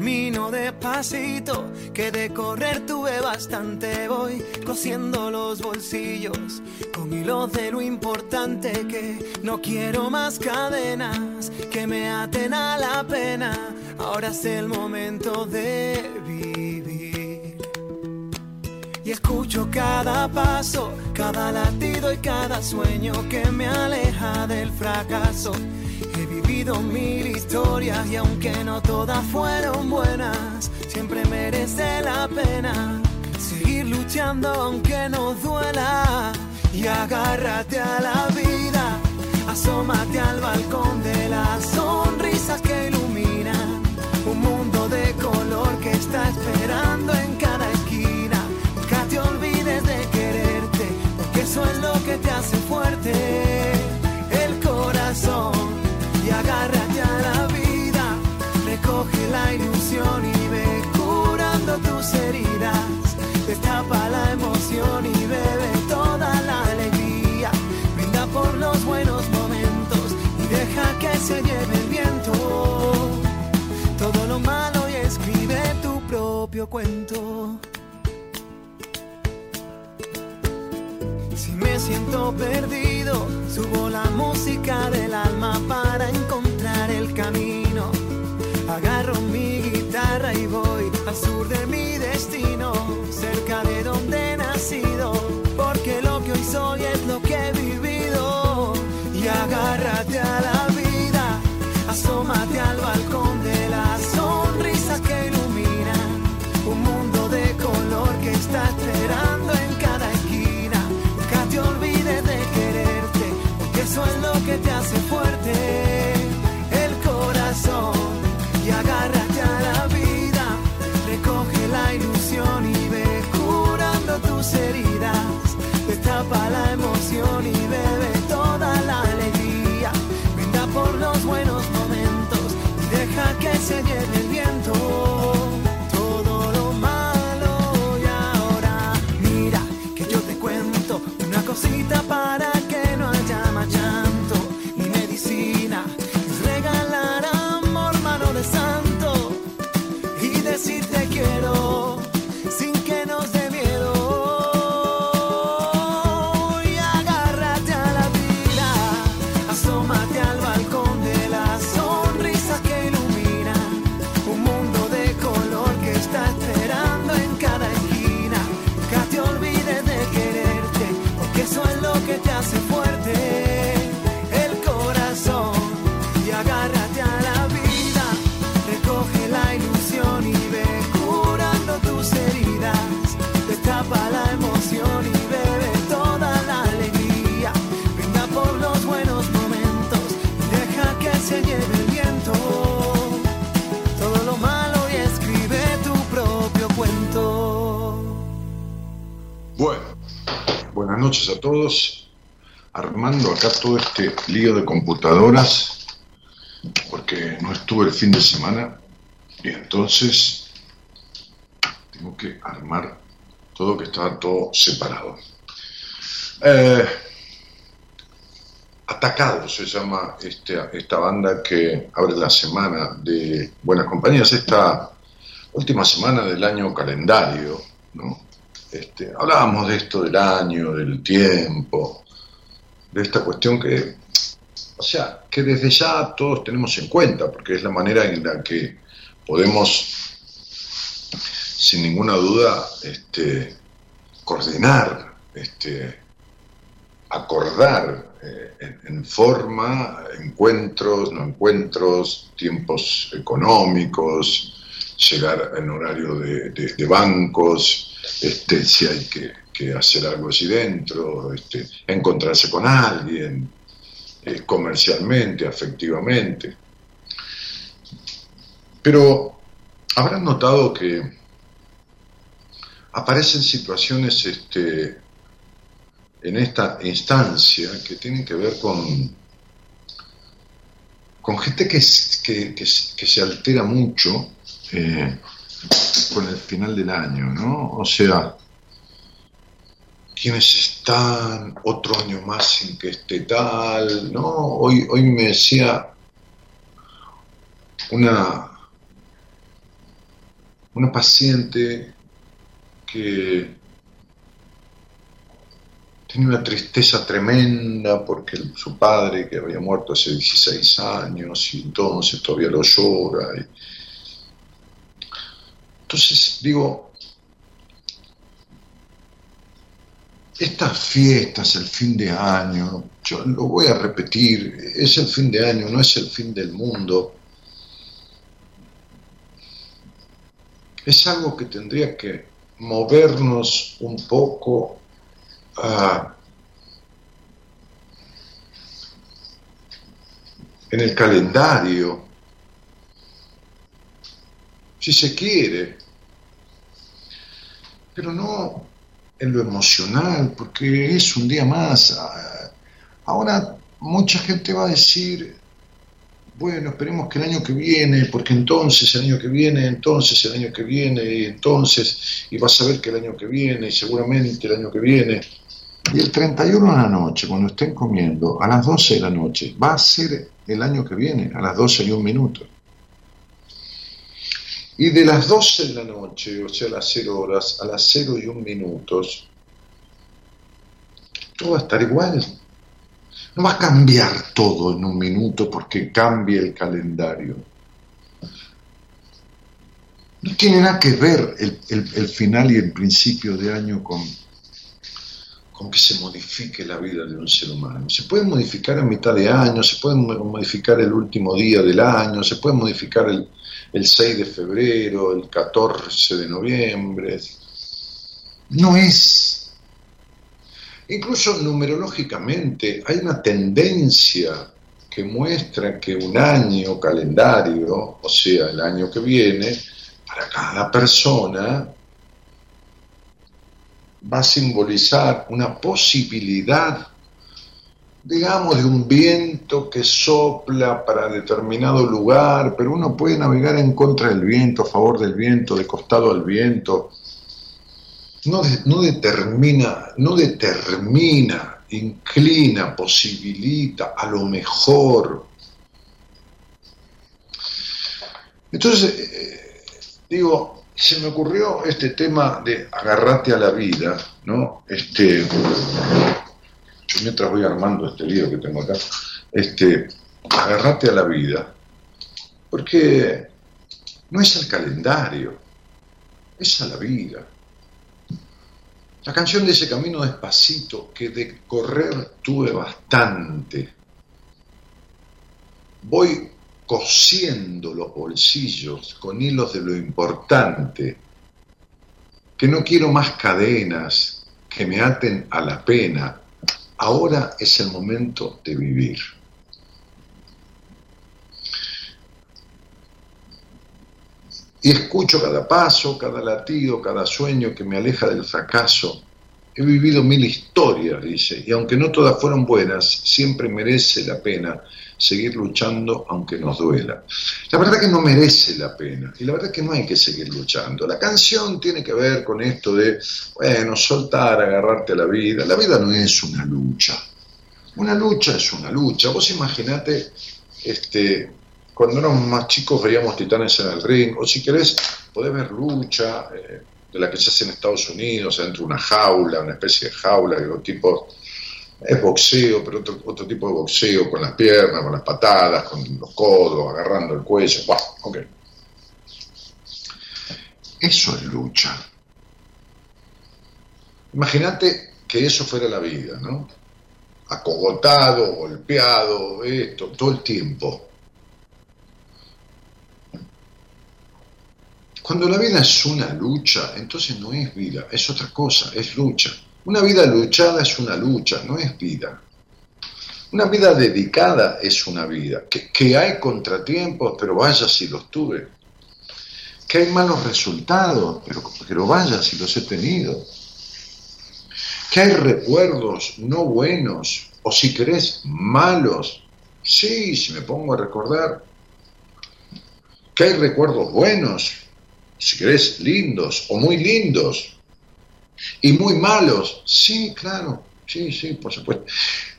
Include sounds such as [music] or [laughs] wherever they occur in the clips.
Camino despacito, que de correr tuve bastante. Voy cosiendo los bolsillos con hilos de lo importante que no quiero más cadenas que me aten a la pena. Ahora es el momento de vivir. Escucho cada paso, cada latido y cada sueño que me aleja del fracaso He vivido mil historias y aunque no todas fueron buenas, siempre merece la pena seguir luchando aunque no duela. Y agárrate a la vida, asómate al balcón de las sonrisas que iluminan un mundo de color que está esperando en eso es lo que te hace fuerte. El corazón y agárrate a la vida. Recoge la ilusión y ve curando tus heridas. Destapa la emoción y bebe toda la alegría. Brinda por los buenos momentos y deja que se lleve el viento. Todo lo malo y escribe tu propio cuento. Me siento perdido, subo la música del alma para encontrar el camino. Agarro mi guitarra y voy al sur de mi destino, cerca de donde he nacido, porque lo que hoy soy es lo que he vivido. Y agárrate a la eso es lo que te hace fuerte. El corazón y agárrate a la vida, recoge la ilusión y ve curando tus heridas. Destapa la emoción y bebe toda la alegría. Brinda por los buenos momentos y deja que se lleve noches a todos. Armando acá todo este lío de computadoras, porque no estuve el fin de semana, y entonces tengo que armar todo que estaba todo separado. Eh, Atacado se llama este, esta banda que abre la semana de Buenas Compañías, esta última semana del año calendario, ¿no? Este, hablábamos de esto del año, del tiempo, de esta cuestión que, o sea, que desde ya todos tenemos en cuenta, porque es la manera en la que podemos, sin ninguna duda, este, coordinar, este, acordar eh, en, en forma, encuentros, no encuentros, tiempos económicos, llegar en horario de, bancos, este, si hay que, hacer algo así dentro, este, encontrarse con alguien, eh, comercialmente, afectivamente. Pero habrán notado que aparecen situaciones este, en esta instancia que tienen que ver con, con gente que, se altera mucho eh, con el final del año, ¿no? O sea, quienes están otro año más sin que esté tal, ¿no? Hoy, hoy me decía una, una paciente que tenía una tristeza tremenda porque su padre, que había muerto hace 16 años, y entonces todavía lo llora. Entonces, digo, estas fiestas, el fin de año, yo lo voy a repetir, es el fin de año, no es el fin del mundo. Es algo que tendría que movernos un poco en el calendario, si se quiere, pero no en lo emocional, porque es un día más. Ahora mucha gente va a decir, bueno, esperemos que el año que viene, porque entonces el año que viene, entonces el año que viene, y entonces, y vas a ver que el año que viene, y seguramente el año que viene. Y el 31 de la noche, cuando estén comiendo, a las 12 de la noche, va a ser el año que viene, a las 12 y un minuto. Y de las 12 de la noche, o sea, las 0 horas, a las 0 y un minutos, todo va a estar igual. No va a cambiar todo en un minuto porque cambie el calendario. No tiene nada que ver el, final y el principio de año con, con que se modifique la vida de un ser humano. Se puede modificar a mitad de año, se puede modificar el último día del año, se puede modificar el, el 6 de febrero, el 14 de noviembre. No es Incluso numerológicamente hay una tendencia que muestra que un año calendario, o sea, el año que viene, para cada persona va a simbolizar una posibilidad, digamos, de un viento que sopla para determinado lugar, pero uno puede navegar en contra del viento, a favor del viento, de costado al viento, no, determina, no determina, inclina, posibilita, a lo mejor. Entonces, eh, digo, se me ocurrió este tema de agarrate a la vida, ¿no? Este, mientras voy armando este lío que tengo acá, este, agarrate a la vida, porque no es el calendario, es a la vida. La canción de ese camino despacito, que de correr tuve bastante. Voy cosiendo los bolsillos con hilos de lo importante, que no quiero más cadenas que me aten a la pena. Ahora es el momento de vivir. Y escucho cada paso, cada latido, cada sueño que me aleja del fracaso. He vivido mil historias, dice, y aunque no todas fueron buenas, siempre merece la pena seguir luchando aunque nos duela. La verdad que no merece la pena, y la verdad que no hay que seguir luchando. La canción tiene que ver con esto de, bueno, soltar, agarrarte a la vida. La vida no es una lucha. Una lucha es una lucha. Vos imaginate este, cuando éramos más chicos veíamos titanes en el ring, o si querés, podés ver lucha eh, de la que se hace en Estados Unidos, dentro de una jaula, una especie de jaula, que tipo, es boxeo, pero otro, otro tipo de boxeo, con las piernas, con las patadas, con los codos, agarrando el cuello, bueno, ok. Eso es lucha. Imagínate que eso fuera la vida, ¿no? Acogotado, golpeado, esto, todo el tiempo Cuando la vida es una lucha, entonces no es vida, es otra cosa, es lucha. Una vida luchada es una lucha, no es vida. Una vida dedicada es una vida. Que, hay contratiempos, pero vaya si los tuve. Que hay malos resultados, pero, pero vaya si los he tenido. Que hay recuerdos no buenos, o si querés, malos. Sí, si me pongo a recordar. Que hay recuerdos buenos, si querés, lindos o muy lindos. Y muy malos. Sí, claro. Sí, sí, por supuesto.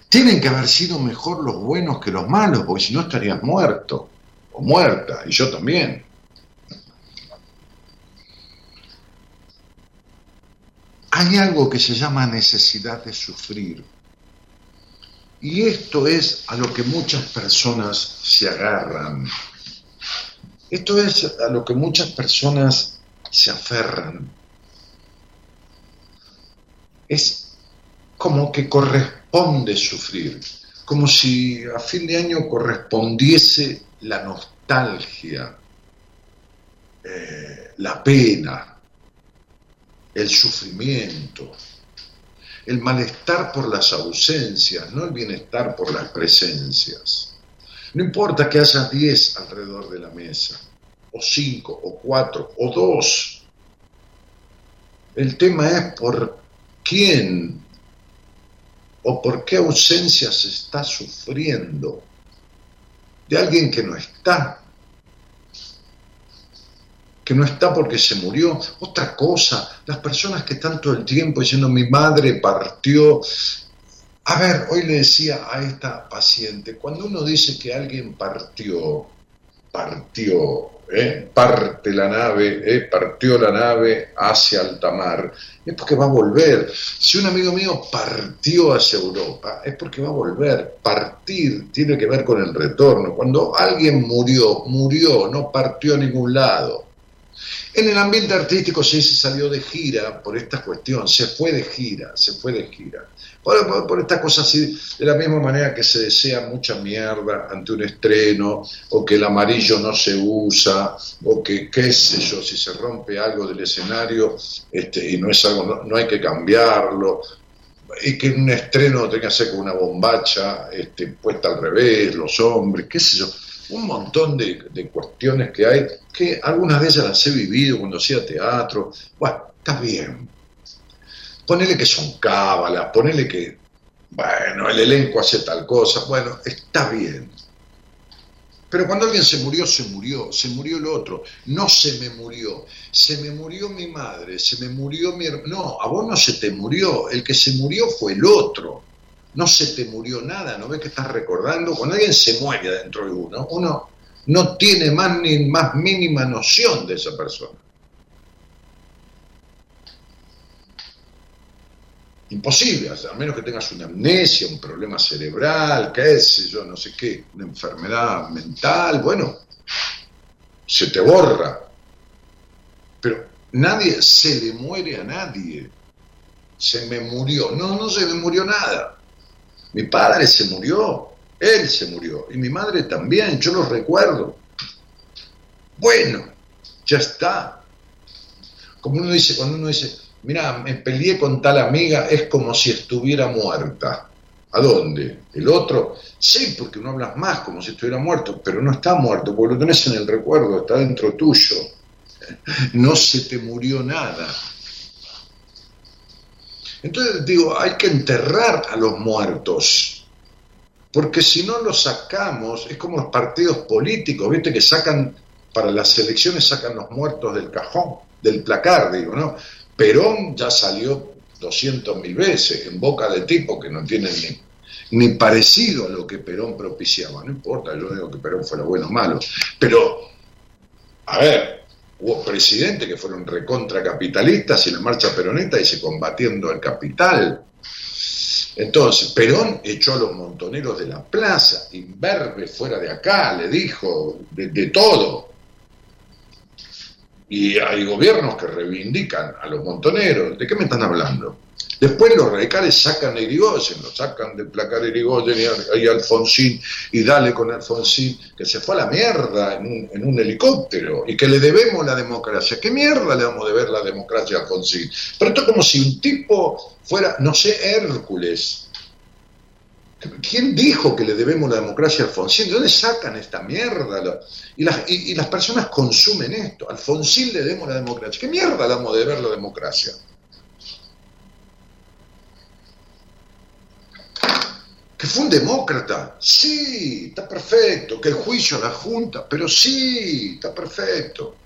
Tienen que haber sido mejor los buenos que los malos, porque si no estarías muerto o muerta, y yo también. Hay algo que se llama necesidad de sufrir. Y esto es a lo que muchas personas se agarran. Esto es a lo que muchas personas se aferran. Es como que corresponde sufrir, como si a fin de año correspondiese la nostalgia, eh, la pena, el sufrimiento, el malestar por las ausencias, no el bienestar por las presencias. No importa que haya diez alrededor de la mesa, o cinco, o cuatro, o dos. El tema es por quién o por qué ausencia se está sufriendo de alguien que no está, que no está porque se murió. Otra cosa, las personas que están todo el tiempo diciendo mi madre partió. A ver, hoy le decía a esta paciente, cuando uno dice que alguien partió, partió, ¿eh? parte la nave, ¿eh? partió la nave hacia alta mar, es porque va a volver. Si un amigo mío partió hacia Europa, es porque va a volver. Partir tiene que ver con el retorno. Cuando alguien murió, murió, no partió a ningún lado. En el ambiente artístico sí se salió de gira por esta cuestión, se fue de gira, se fue de gira. Por, por, estas cosas así, de la misma manera que se desea mucha mierda ante un estreno, o que el amarillo no se usa, o que qué sé yo, si se rompe algo del escenario este, y no es algo, no, hay que cambiarlo, y que un estreno tenga que ser con una bombacha este, puesta al revés, los hombres, qué sé yo un montón de, de, cuestiones que hay, que algunas de ellas las he vivido cuando hacía teatro. Bueno, está bien. Ponele que son cábalas, ponele que, bueno, el elenco hace tal cosa, bueno, está bien. Pero cuando alguien se murió, se murió, se murió el otro. No se me murió, se me murió mi madre, se me murió mi hermano. No, a vos no se te murió, el que se murió fue el otro no se te murió nada, ¿no ves que estás recordando? Cuando alguien se muere dentro de uno, uno no tiene más ni más mínima noción de esa persona. Imposible, a menos que tengas una amnesia, un problema cerebral, qué sé yo, no sé qué, una enfermedad mental, bueno, se te borra. Pero nadie se le muere a nadie. Se me murió. No, no se me murió nada. Mi padre se murió, él se murió, y mi madre también, yo lo recuerdo. Bueno, ya está. Como uno dice, cuando uno dice, mira, me peleé con tal amiga, es como si estuviera muerta. ¿A dónde? ¿El otro? Sí, porque no hablas más como si estuviera muerto, pero no está muerto, porque lo tenés en el recuerdo, está dentro tuyo. [laughs] No se te murió nada. Entonces digo, hay que enterrar a los muertos, porque si no los sacamos, es como los partidos políticos, ¿viste? Que sacan, para las elecciones sacan los muertos del cajón, del placar, digo, ¿no? Perón ya salió 200 mil veces en boca de tipo que no tienen ni, ni parecido a lo que Perón propiciaba, no importa, yo digo que Perón fuera bueno o malo, pero, a ver, Hubo presidentes que fueron recontracapitalistas y la marcha peroneta dice combatiendo el capital. Entonces, Perón echó a los montoneros de la plaza, Inverbe fuera de acá, le dijo de todo. Y hay gobiernos que reivindican a los montoneros. ¿De qué me están hablando? Después los radicales sacan a Irigoyen, lo sacan del placar Irigoyen y, Alfonsín, y dale con Alfonsín, que se fue a la mierda en un, en un, helicóptero, y que le debemos la democracia. ¿Qué mierda le vamos a deber la democracia a Alfonsín? Pero esto es como si un tipo fuera, no sé, Hércules, ¿Quién dijo que le debemos la democracia a Alfonsín? ¿De dónde sacan esta mierda? Y las, y, las personas consumen esto. Alfonsín le debemos la democracia. ¿Qué mierda le damos de ver la democracia? Que fue un demócrata. Sí, está perfecto. Que el juicio a la Junta. Pero sí, está perfecto.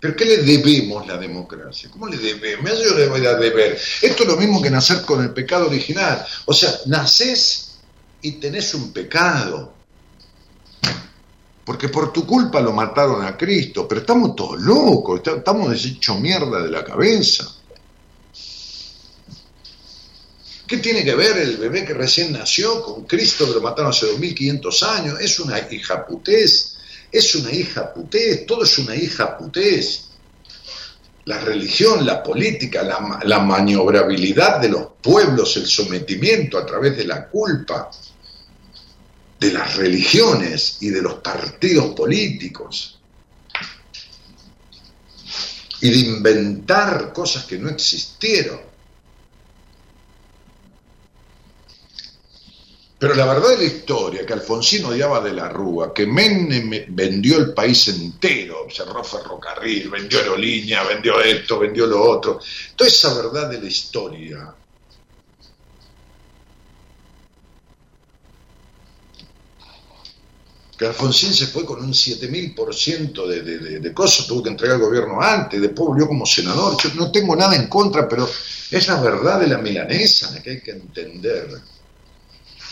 ¿Pero qué le debemos la democracia? ¿Cómo le debemos? Yo le voy a deber. Esto es lo mismo que nacer con el pecado original. O sea, nacés y tenés un pecado. Porque por tu culpa lo mataron a Cristo, pero estamos todos locos, estamos deshechos mierda de la cabeza. ¿Qué tiene que ver el bebé que recién nació con Cristo que lo mataron hace 2500 años? Es una hija putés, es una hija putés, todo es una hija putés. La religión, la política, la, la maniobrabilidad de los pueblos, el sometimiento a través de la culpa, de las religiones y de los partidos políticos y de inventar cosas que no existieron. Pero la verdad de la historia, que Alfonsín odiaba de la Rúa, que Menem vendió el país entero, cerró ferrocarril, vendió aerolínea, vendió esto, vendió lo otro, toda esa verdad de la historia que Alfonsín se fue con un 7000% de, de, de, cosas, tuvo que entregar al gobierno antes, después volvió como senador. Yo no tengo nada en contra, pero es la verdad de la milanesa que hay que entender.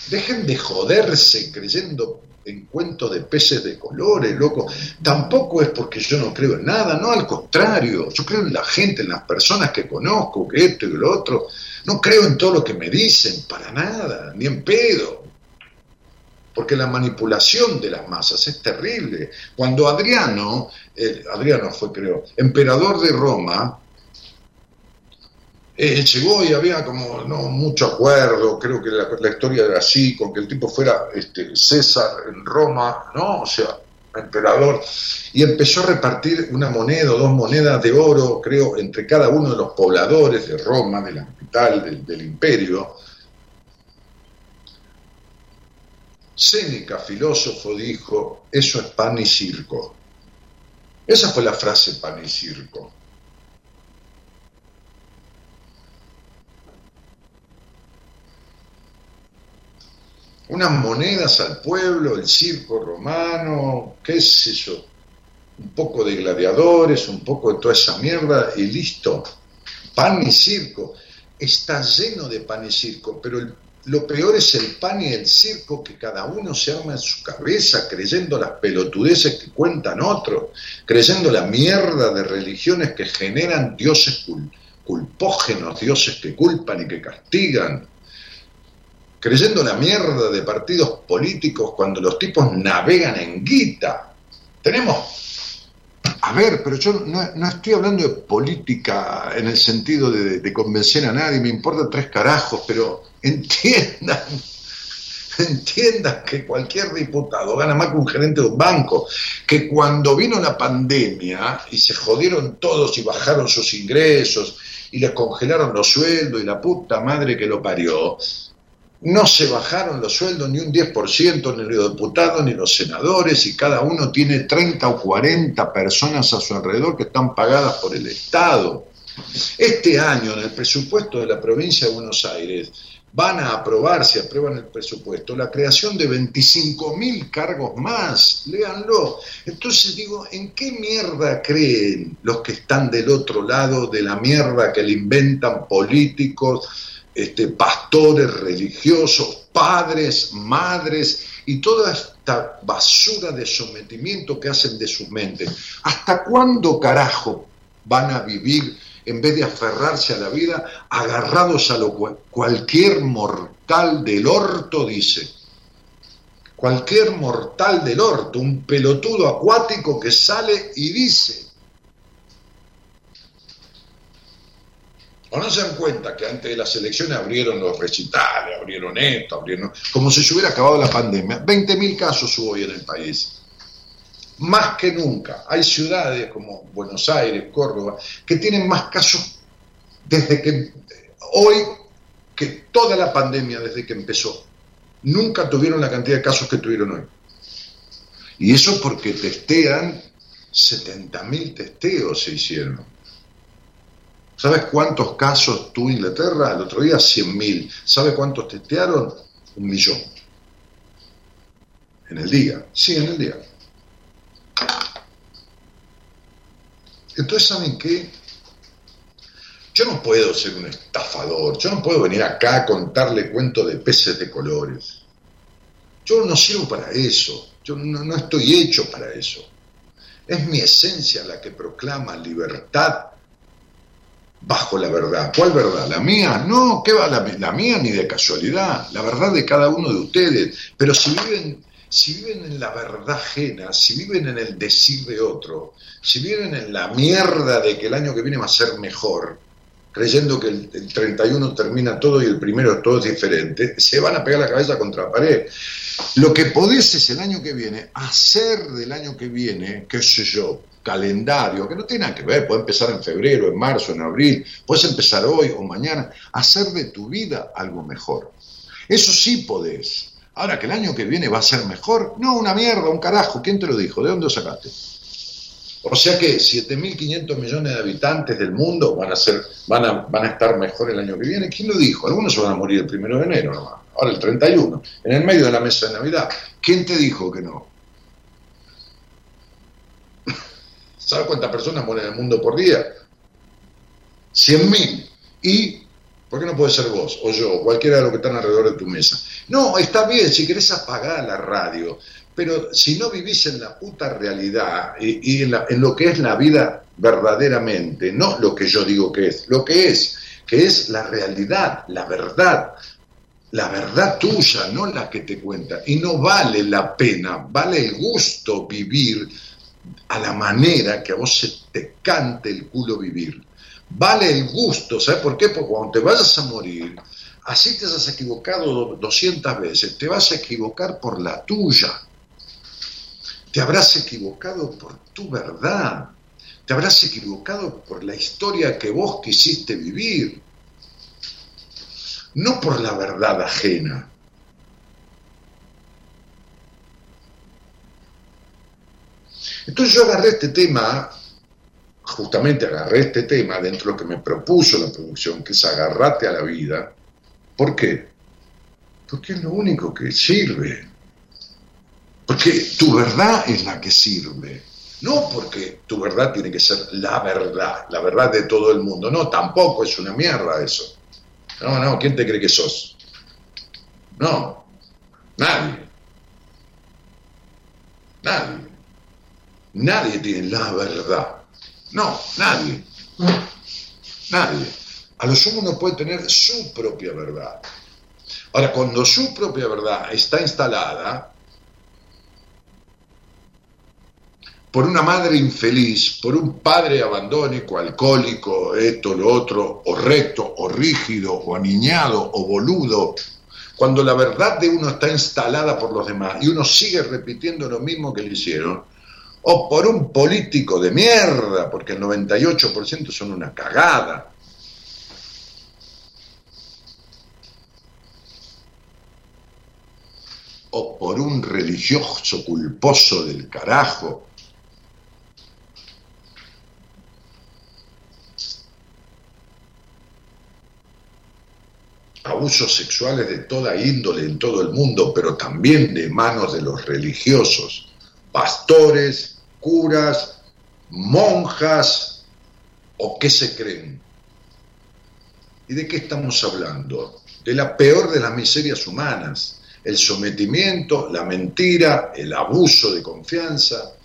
Dejen de joderse creyendo en cuentos de peces de colores, loco. Tampoco es porque yo no creo en nada, no, al contrario. Yo creo en la gente, en las personas que conozco, que esto y lo otro. No creo en todo lo que me dicen, para nada, ni en pedo porque la manipulación de las masas es terrible. Cuando Adriano, Adriano fue creo, emperador de Roma, eh, llegó y había como no mucho acuerdo, creo que la, historia era así, con que el tipo fuera este, César en Roma, ¿no? O sea, emperador, y empezó a repartir una moneda o dos monedas de oro, creo, entre cada uno de los pobladores de Roma, de la capital del imperio, Séneca, filósofo, dijo, eso es pan y circo. Esa fue la frase pan y circo. Unas monedas al pueblo, el circo romano, qué es eso, un poco de gladiadores, un poco de toda esa mierda y listo. Pan y circo. Está lleno de pan y circo, pero lo peor es el pan y el circo que cada uno se arma en su cabeza creyendo las pelotudeces que cuentan otros, creyendo la mierda de religiones que generan dioses culpógenos, dioses que culpan y que castigan, creyendo la mierda de partidos políticos cuando los tipos navegan en guita. Tenemos a ver, pero yo no, estoy hablando de política en el sentido de, de, convencer a nadie, me importa tres carajos, pero entiendan, [laughs] entiendan que cualquier diputado gana más que un gerente de un banco, que cuando vino la pandemia y se jodieron todos y bajaron sus ingresos y les congelaron los sueldos y la puta madre que lo parió, no se bajaron los sueldos ni un 10%, ni los diputados ni los senadores, y cada uno tiene 30 o 40 personas a su alrededor que están pagadas por el Estado. Este año, en el presupuesto de la provincia de Buenos Aires, van a aprobar, si aprueban el presupuesto, la creación de 25 mil cargos más, léanlo. Entonces digo, ¿en qué mierda creen los que están del otro lado de la mierda que le inventan políticos, este, pastores religiosos, padres, madres y toda esta basura de sometimiento que hacen de sus mentes? ¿Hasta cuándo carajo van a vivir? en vez de aferrarse a la vida, agarrados a lo cual cualquier mortal del orto dice. Cualquier mortal del orto, un pelotudo acuático que sale y dice. ¿O no se dan cuenta que antes de las elecciones abrieron los recitales, abrieron esto, abrieron... Como si se hubiera acabado la pandemia. 20.000 casos hubo hoy en el país. Más que nunca. Hay ciudades como Buenos Aires, Córdoba, que tienen más casos desde que... Hoy que toda la pandemia desde que empezó. Nunca tuvieron la cantidad de casos que tuvieron hoy. Y eso porque testean, 70.000 testeos se hicieron. ¿Sabes cuántos casos tuvo Inglaterra? El otro día 100.000. ¿Sabe cuántos testearon? Un millón. En el día. Sí, en el día. Entonces, ¿saben qué? Yo no puedo ser un estafador, yo no puedo venir acá a contarle cuentos de peces de colores. Yo no sirvo para eso, yo no, estoy hecho para eso. Es mi esencia la que proclama libertad bajo la verdad. ¿Cuál verdad? ¿La mía? No, ¿qué va la, mía ni de casualidad? La verdad de cada uno de ustedes. Pero si viven, si viven en la verdad ajena, si viven en el decir de otro, si viven en la mierda de que el año que viene va a ser mejor, creyendo que el, 31 termina todo y el primero todo es diferente, se van a pegar la cabeza contra la pared. Lo que podés es el año que viene, hacer del año que viene, qué sé yo, calendario, que no tiene nada que ver, puede empezar en febrero, en marzo, en abril, puedes empezar hoy o mañana, hacer de tu vida algo mejor. Eso sí podés. Ahora que el año que viene va a ser mejor, no, una mierda, un carajo, ¿quién te lo dijo? ¿De dónde lo sacaste? O sea que 7.500 millones de habitantes del mundo van a, ser, van, a, van a estar mejor el año que viene. ¿Quién lo dijo? Algunos se van a morir el primero de enero nomás. Ahora el 31, en el medio de la mesa de Navidad. ¿Quién te dijo que no? ¿Sabes cuántas personas mueren en el mundo por día? 100.000. ¿Y por qué no puede ser vos o yo o cualquiera de los que están alrededor de tu mesa? No, está bien, si querés apagar la radio, pero si no vivís en la puta realidad y, en, en, lo que es la vida verdaderamente, no lo que yo digo que es, lo que es, que es la realidad, la verdad, la verdad tuya, no la que te cuenta. Y no vale la pena, vale el gusto vivir a la manera que a vos se te cante el culo vivir. Vale el gusto, ¿sabes por qué? Porque cuando te vayas a morir, así te has equivocado 200 veces, te vas a equivocar por la tuya te habrás equivocado por tu verdad, te habrás equivocado por la historia que vos quisiste vivir, no por la verdad ajena. Entonces yo agarré este tema, justamente agarré este tema dentro de lo que me propuso la producción, que es agarrate a la vida. ¿Por qué? Porque es lo único que sirve. Porque tu verdad es la que sirve. No porque tu verdad tiene que ser la verdad, la verdad de todo el mundo. No, tampoco es una mierda eso. No, no, ¿quién te cree que sos? No, nadie. Nadie. Nadie tiene la verdad. No, nadie. Nadie. A lo sumo uno puede tener su propia verdad. Ahora, cuando su propia verdad está instalada, por una madre infeliz, por un padre abandónico, alcohólico, esto, lo otro, o recto, o rígido, o aniñado, o boludo, cuando la verdad de uno está instalada por los demás y uno sigue repitiendo lo mismo que le hicieron, o por un político de mierda, porque el 98% son una cagada, o por un religioso culposo del carajo, abusos sexuales de toda índole en todo el mundo, pero también de manos de los religiosos, pastores, curas, monjas, o qué se creen. ¿Y de qué estamos hablando? De la peor de las miserias humanas, el sometimiento, la mentira, el abuso de confianza.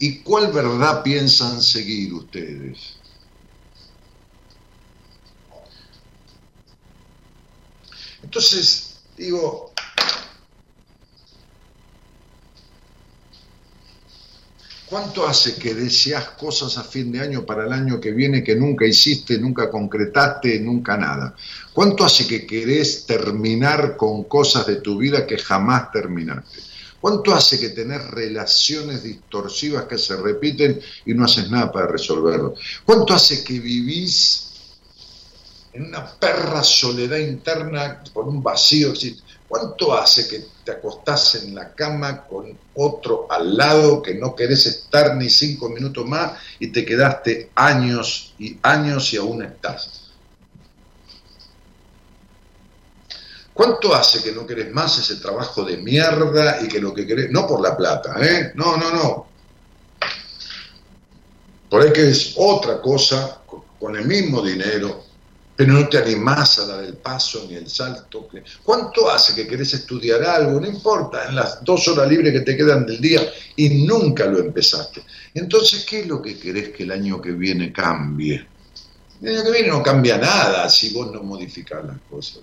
¿Y cuál verdad piensan seguir ustedes? Entonces, digo, ¿Cuánto hace que deseas cosas a fin de año para el año que viene que nunca hiciste, nunca concretaste, nunca nada? ¿Cuánto hace que querés terminar con cosas de tu vida que jamás terminaste? ¿Cuánto hace que tenés relaciones distorsivas que se repiten y no haces nada para resolverlo? ¿Cuánto hace que vivís en una perra soledad interna con un vacío? ¿Cuánto hace que te acostás en la cama con otro al lado que no querés estar ni cinco minutos más y te quedaste años y años y aún estás? ¿Cuánto hace que no querés más ese trabajo de mierda y que lo que querés, no por la plata, ¿eh? No, no, no. Por ahí que es otra cosa, con el mismo dinero, pero no te animás a dar el paso ni el salto. ¿Cuánto hace que querés estudiar algo? No importa, en las dos horas libres que te quedan del día y nunca lo empezaste. Entonces, ¿qué es lo que querés que el año que viene cambie? El año que viene no cambia nada si vos no modificás las cosas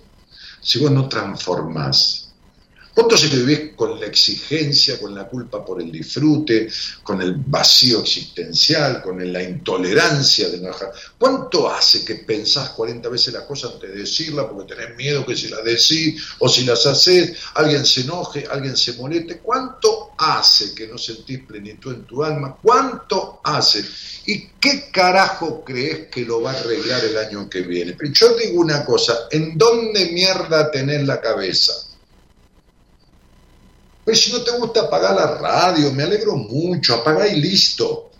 si vos no transformás. ¿Cuánto que vivís con la exigencia, con la culpa por el disfrute, con el vacío existencial, con la intolerancia de no ¿Cuánto hace que pensás 40 veces las cosas antes de decirlas porque tenés miedo que si las decís o si las haces, alguien se enoje, alguien se moleste? ¿Cuánto hace que no sentís plenitud en tu alma? ¿Cuánto hace? ¿Y qué carajo crees que lo va a arreglar el año que viene? Yo digo una cosa, ¿en dónde mierda tenés la cabeza? Pues si no te gusta apagar la radio, me alegro mucho, apagá y listo.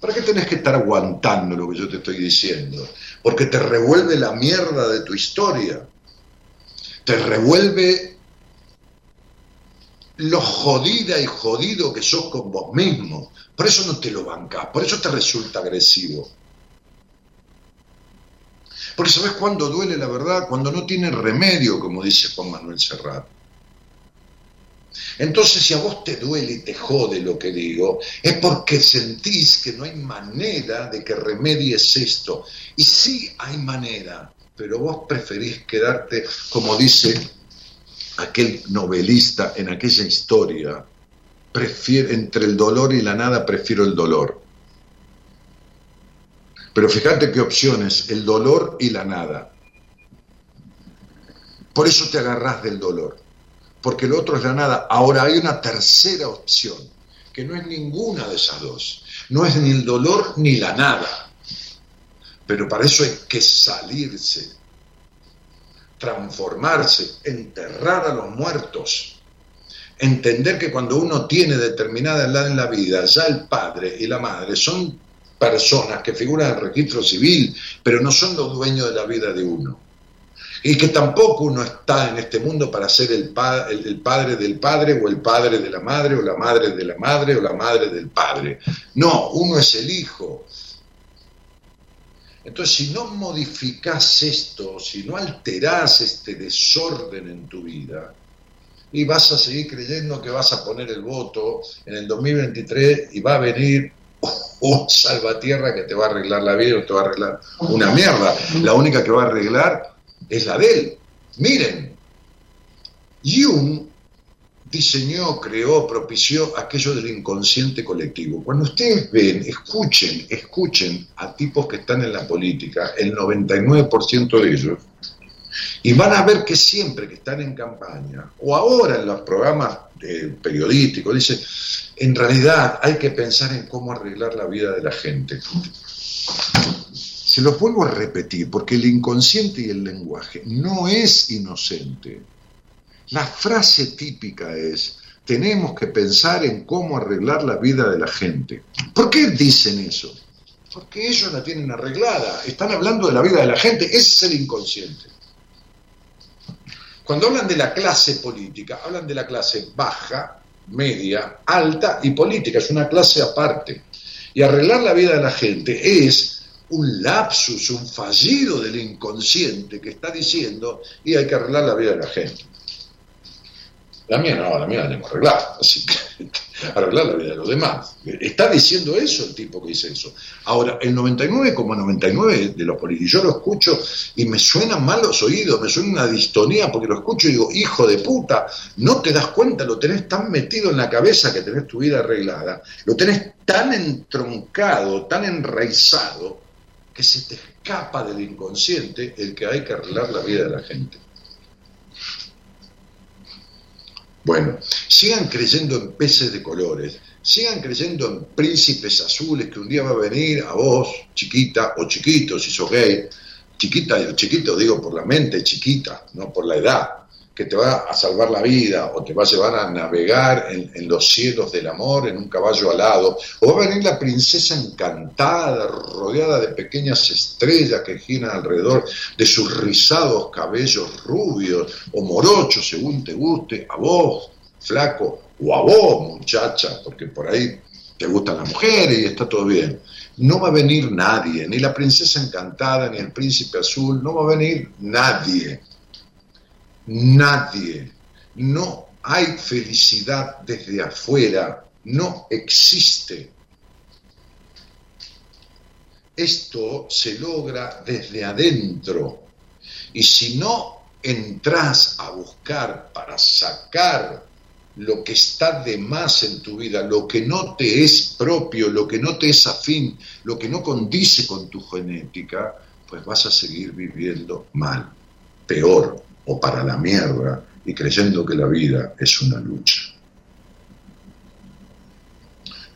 ¿Para qué tenés que estar aguantando lo que yo te estoy diciendo? Porque te revuelve la mierda de tu historia. Te revuelve lo jodida y jodido que sos con vos mismo. Por eso no te lo bancás, por eso te resulta agresivo. Porque sabes cuándo duele la verdad, cuando no tiene remedio, como dice Juan Manuel Serrat. Entonces, si a vos te duele y te jode lo que digo, es porque sentís que no hay manera de que remedies esto. Y sí hay manera, pero vos preferís quedarte, como dice aquel novelista en aquella historia, prefiere, entre el dolor y la nada prefiero el dolor. Pero fíjate qué opciones, el dolor y la nada. Por eso te agarrás del dolor porque el otro es la nada. Ahora hay una tercera opción, que no es ninguna de esas dos. No es ni el dolor ni la nada. Pero para eso hay que salirse, transformarse, enterrar a los muertos. Entender que cuando uno tiene determinada edad en la vida, ya el padre y la madre son personas que figuran en el registro civil, pero no son los dueños de la vida de uno y que tampoco uno está en este mundo para ser el, el, padre del padre o el padre de la madre o la madre de la madre o la madre del padre. No, uno es el hijo. Entonces, si no modificas esto, si no alterás este desorden en tu vida, y vas a seguir creyendo que vas a poner el voto en el 2023 y va a venir [laughs] un salvatierra que te va a arreglar la vida o te va a arreglar una mierda. La única que va a arreglar es la de él. Miren, Jung diseñó, creó, propició aquello del inconsciente colectivo. Cuando ustedes ven, escuchen, escuchen a tipos que están en la política, el 99% de ellos, y van a ver que siempre que están en campaña, o ahora en los programas periodísticos, dice, en realidad hay que pensar en cómo arreglar la vida de la gente. Se los vuelvo a repetir, porque el inconsciente y el lenguaje no es inocente. La frase típica es, tenemos que pensar en cómo arreglar la vida de la gente. ¿Por qué dicen eso? Porque ellos la tienen arreglada, están hablando de la vida de la gente, ese es el inconsciente. Cuando hablan de la clase política, hablan de la clase baja, media, alta y política, es una clase aparte. Y arreglar la vida de la gente es un lapsus, un fallido del inconsciente que está diciendo y hay que arreglar la vida de la gente. La mía no, la mía la tengo arreglada, [laughs] así que arreglar la vida de los demás. Está diciendo eso el tipo que dice eso. Ahora, el 99,99 de los políticos, yo lo escucho y me suenan mal los oídos, me suena una distonía porque lo escucho y digo, hijo de puta, no te das cuenta, lo tenés tan metido en la cabeza que tenés tu vida arreglada, lo tenés tan entroncado, tan enraizado, que se te escapa del inconsciente el que hay que arreglar la vida de la gente. Bueno, sigan creyendo en peces de colores, sigan creyendo en príncipes azules que un día va a venir a vos, chiquita o chiquito, si sos gay, chiquita y chiquito digo por la mente chiquita, no por la edad, que te va a salvar la vida o te va a llevar a navegar en, los cielos del amor en un caballo alado, o va a venir la princesa encantada, rodeada de pequeñas estrellas que giran alrededor de sus rizados cabellos rubios o morochos, según te guste, a vos, flaco, o a vos, muchacha, porque por ahí te gustan las mujeres y está todo bien. No va a venir nadie, ni la princesa encantada, ni el príncipe azul, no va a venir nadie nadie. No hay felicidad desde afuera, no existe. Esto se logra desde adentro. Y si no entras a buscar para sacar lo que está de más en tu vida, lo que no te es propio, lo que no te es afín, lo que no condice con tu genética, pues vas a seguir viviendo mal, peor, o para la mierda y creyendo que la vida es una lucha.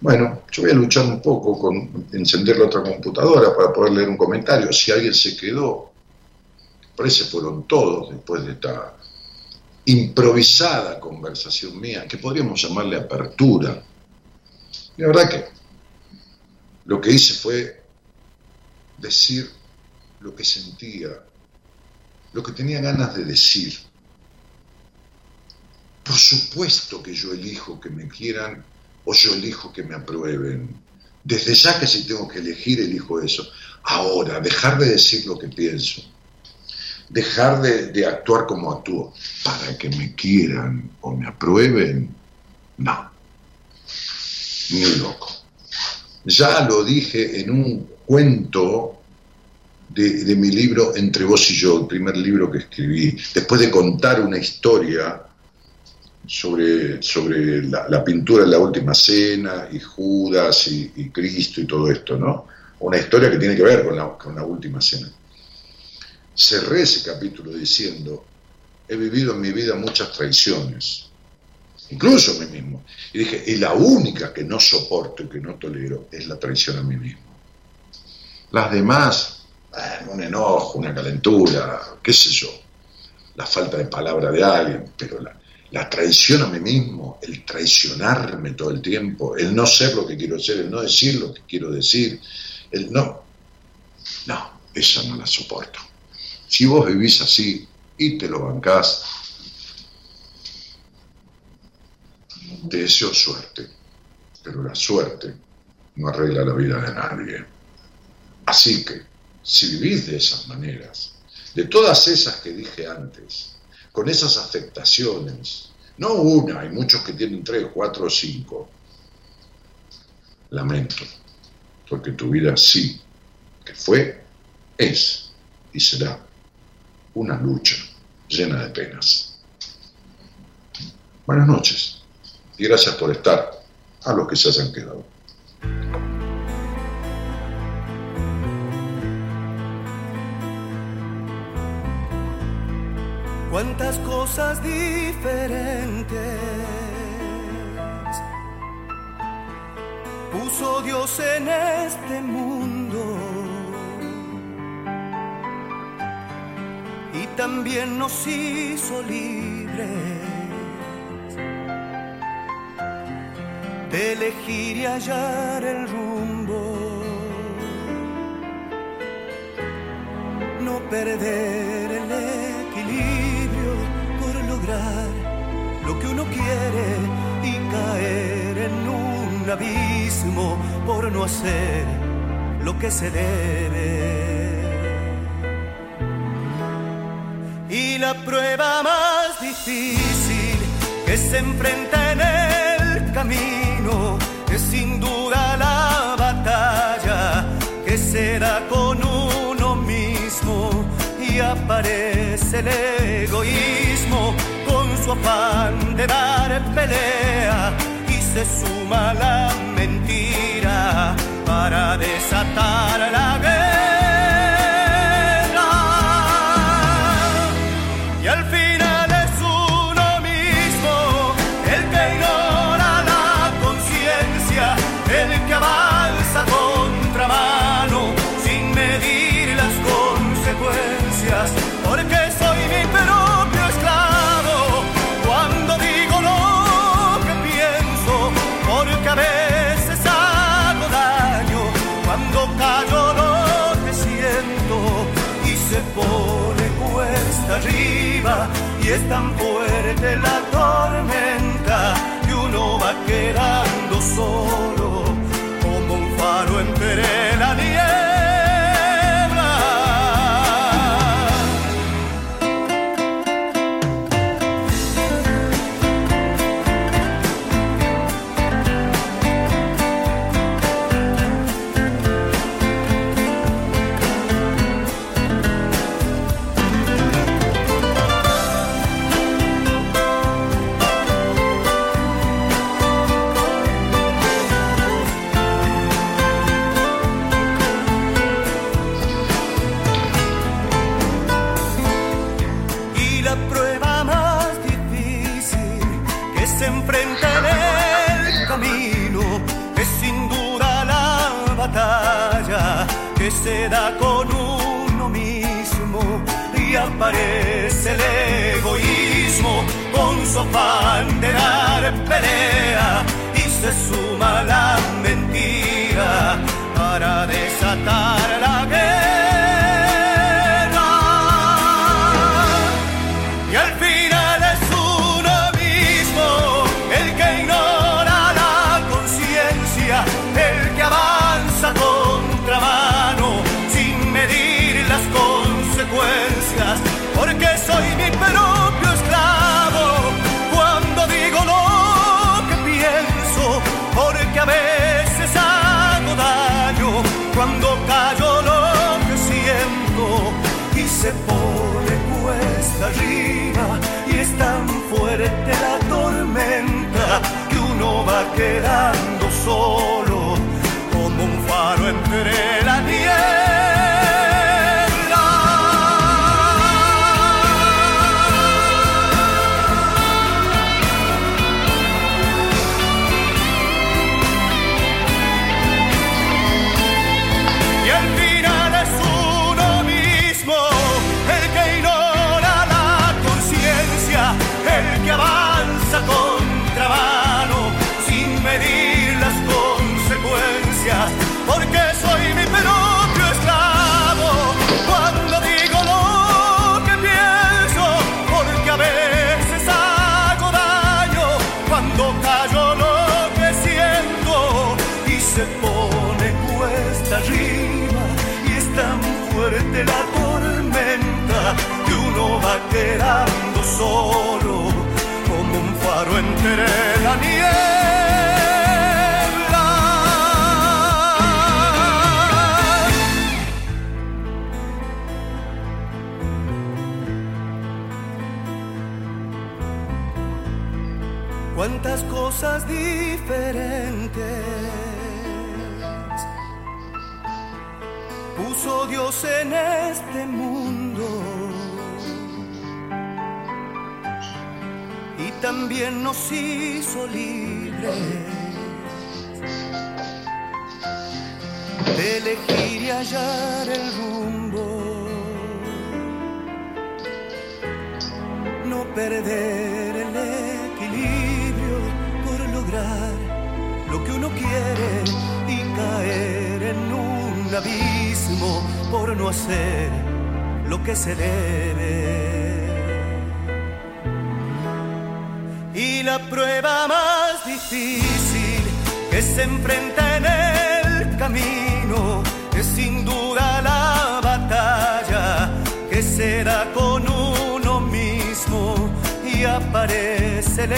Bueno, yo voy a luchar un poco con encender la otra computadora para poder leer un comentario. Si alguien se quedó, parece fueron todos después de esta improvisada conversación mía, que podríamos llamarle apertura. La verdad que lo que hice fue decir lo que sentía lo que tenía ganas de decir. Por supuesto que yo elijo que me quieran o yo elijo que me aprueben. Desde ya que si tengo que elegir, elijo eso. Ahora, dejar de decir lo que pienso. Dejar de, actuar como actúo. Para que me quieran o me aprueben, no. Ni loco. Ya lo dije en un cuento de, mi libro Entre vos y yo, el primer libro que escribí, después de contar una historia sobre, sobre la, pintura de la última cena y Judas y, Cristo y todo esto, ¿no? Una historia que tiene que ver con la, con la última cena. Cerré ese capítulo diciendo, he vivido en mi vida muchas traiciones, incluso a mí mismo. Y dije, y la única que no soporto y que no tolero es la traición a mí mismo. Las demás un enojo, una calentura, qué sé yo, la falta de palabra de alguien, pero la, la traición a mí mismo, el traicionarme todo el tiempo, el no ser lo que quiero ser, el no decir lo que quiero decir, el no, no, esa no la soporto. Si vos vivís así y te lo bancás, te deseo suerte, pero la suerte no arregla la vida de nadie. Así que si vivís de esas maneras, de todas esas que dije antes, con esas afectaciones, no una, hay muchos que tienen tres, cuatro o cinco, lamento, porque tu vida sí, que fue, es y será una lucha llena de penas. Buenas noches y gracias por estar a los que se hayan quedado. Cuántas cosas diferentes puso Dios en este mundo. Y también nos hizo libres de elegir y hallar el rumbo, no perder el lo que uno quiere y caer en un abismo por no hacer lo que se debe. Y la prueba más difícil que se enfrenta en el camino, es sin duda la batalla que se da con y aparece el egoísmo con su afán de dar pelea y se suma la mentira para desatar la guerra. Es tan fuerte la tormenta que uno va quedando solo como un faro entre se da con uno mismo y aparece el egoísmo con su afán de dar pelea y se suma la mentira para desatar quedando solo como un faro entre la quedando solo como un faro entre la niebla. Cuántas cosas diferentes puso Dios en este también nos hizo libres de elegir y hallar el rumbo. No perder el equilibrio por lograr lo que uno quiere y caer en un abismo por no hacer lo que se debe. La prueba más difícil que se enfrenta en el camino es sin duda la batalla que se da con uno mismo y aparece el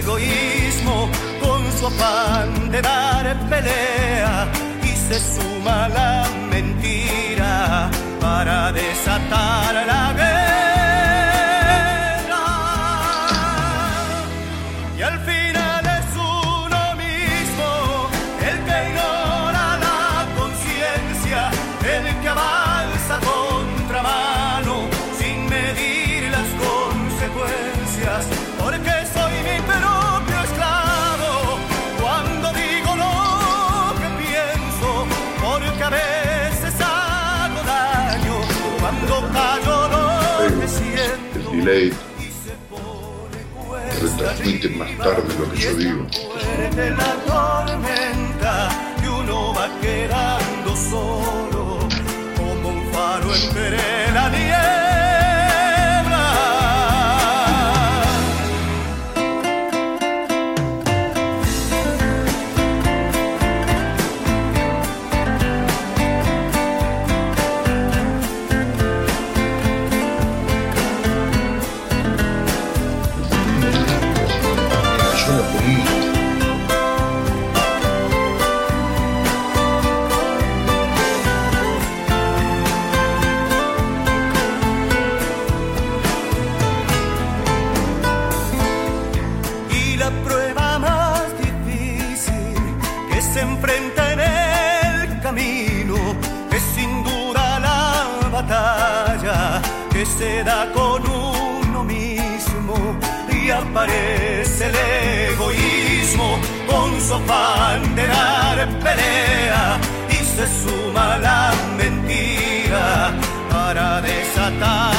egoísmo con su afán de dar pelea y se suma la mentira para desatar la guerra. Ley retransmite más tarde lo que yo digo. uno va quedando solo como un faro entre afán de pelea y se suma la mentira para desatar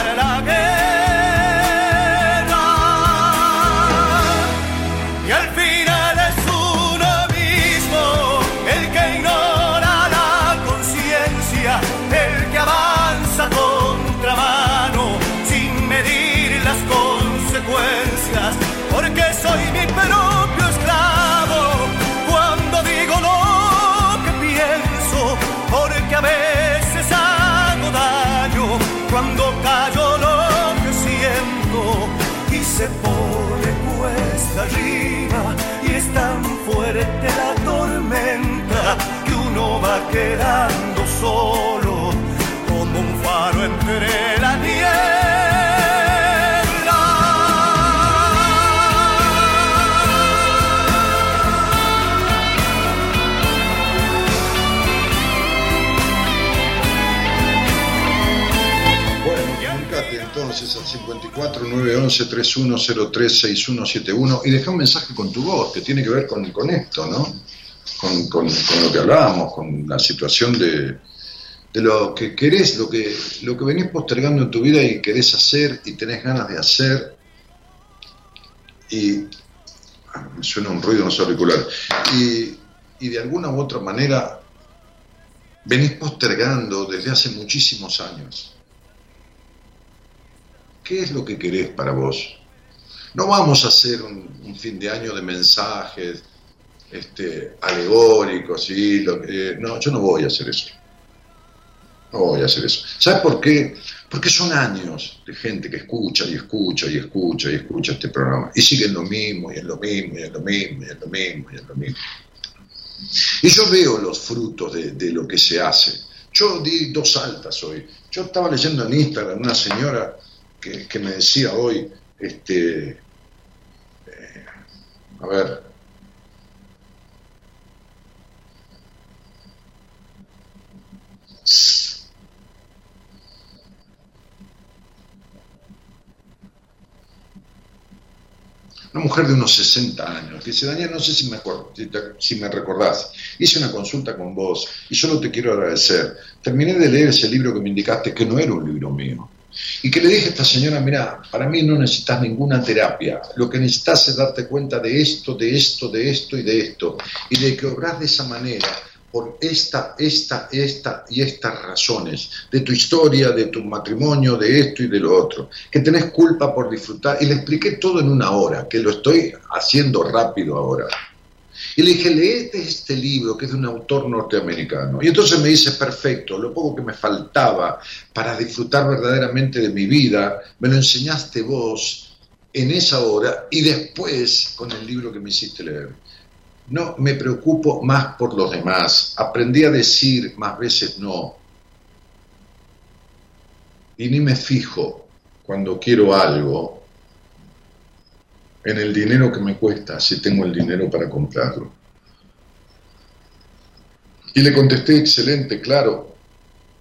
va quedando solo como un faro entre la nieve. entonces al 54 911 3103 6171 y deja un mensaje con tu voz que tiene que ver con, con esto, ¿no? Con, lo que hablábamos, con la situación de, de lo que querés, lo que, lo que venís postergando en tu vida y querés hacer y tenés ganas de hacer. Y ah, me suena un ruido en los auriculares. Y, y de alguna u otra manera venís postergando desde hace muchísimos años. ¿Qué es lo que querés para vos? No vamos a hacer un, fin de año de mensajes este, lo que, no, yo no voy a hacer eso. No voy a hacer eso. ¿Sabes por qué? Porque son años de gente que escucha y escucha y escucha y escucha este programa. Y siguen lo mismo, y es lo mismo, y es lo mismo, y es lo mismo, y es lo mismo. Y yo veo los frutos de, de lo que se hace. Yo di dos altas hoy. Yo estaba leyendo en Instagram una señora que, me decía hoy, este, eh, a ver, una mujer de unos 60 años, que dice, Daniel, no sé si me, si me recordás, hice una consulta con vos y solo te quiero agradecer. Terminé de leer ese libro que me indicaste que no era un libro mío. Y que le dije a esta señora, mira, para mí no necesitas ninguna terapia, lo que necesitas es darte cuenta de esto, de esto, de esto y de esto, y de que obras de esa manera por esta, esta, esta y estas razones, de tu historia, de tu matrimonio, de esto y de lo otro, que tenés culpa por disfrutar, y le expliqué todo en una hora, que lo estoy haciendo rápido ahora. Y le dije, leete este libro que es de un autor norteamericano. Y entonces me dice, perfecto, lo poco que me faltaba para disfrutar verdaderamente de mi vida, me lo enseñaste vos en esa hora y después con el libro que me hiciste leer. No me preocupo más por los demás. Aprendí a decir más veces no. Y ni me fijo cuando quiero algo en el dinero que me cuesta, si tengo el dinero para comprarlo. Y le contesté, excelente, claro,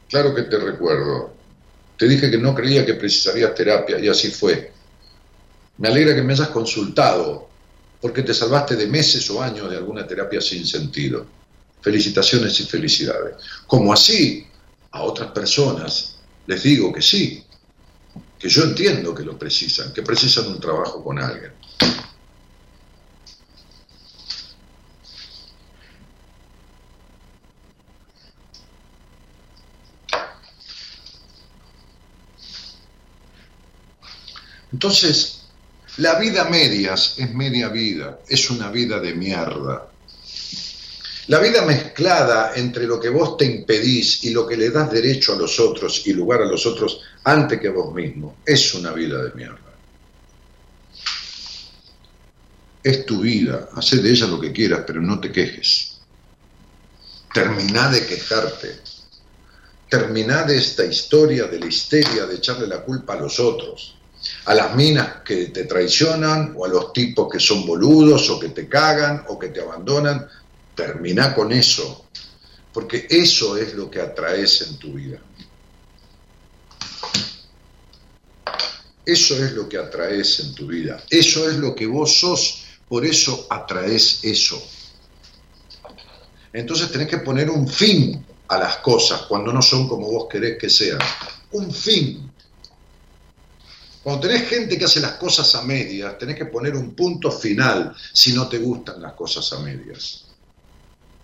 claro que te recuerdo. Te dije que no creía que precisarías terapia y así fue. Me alegra que me hayas consultado, porque te salvaste de meses o años de alguna terapia sin sentido. Felicitaciones y felicidades. Como así, a otras personas les digo que sí, que yo entiendo que lo precisan, que precisan un trabajo con alguien. Entonces, la vida medias es media vida, es una vida de mierda. La vida mezclada entre lo que vos te impedís y lo que le das derecho a los otros y lugar a los otros antes que vos mismo, es una vida de mierda. Es tu vida, haz de ella lo que quieras, pero no te quejes. Terminá de quejarte. Terminá de esta historia de la histeria de echarle la culpa a los otros a las minas que te traicionan o a los tipos que son boludos o que te cagan o que te abandonan. Termina con eso, porque eso es lo que atraes en tu vida. Eso es lo que atraes en tu vida. Eso es lo que vos sos. Por eso atraes eso. Entonces tenés que poner un fin a las cosas cuando no son como vos querés que sean. Un fin. Cuando tenés gente que hace las cosas a medias, tenés que poner un punto final si no te gustan las cosas a medias.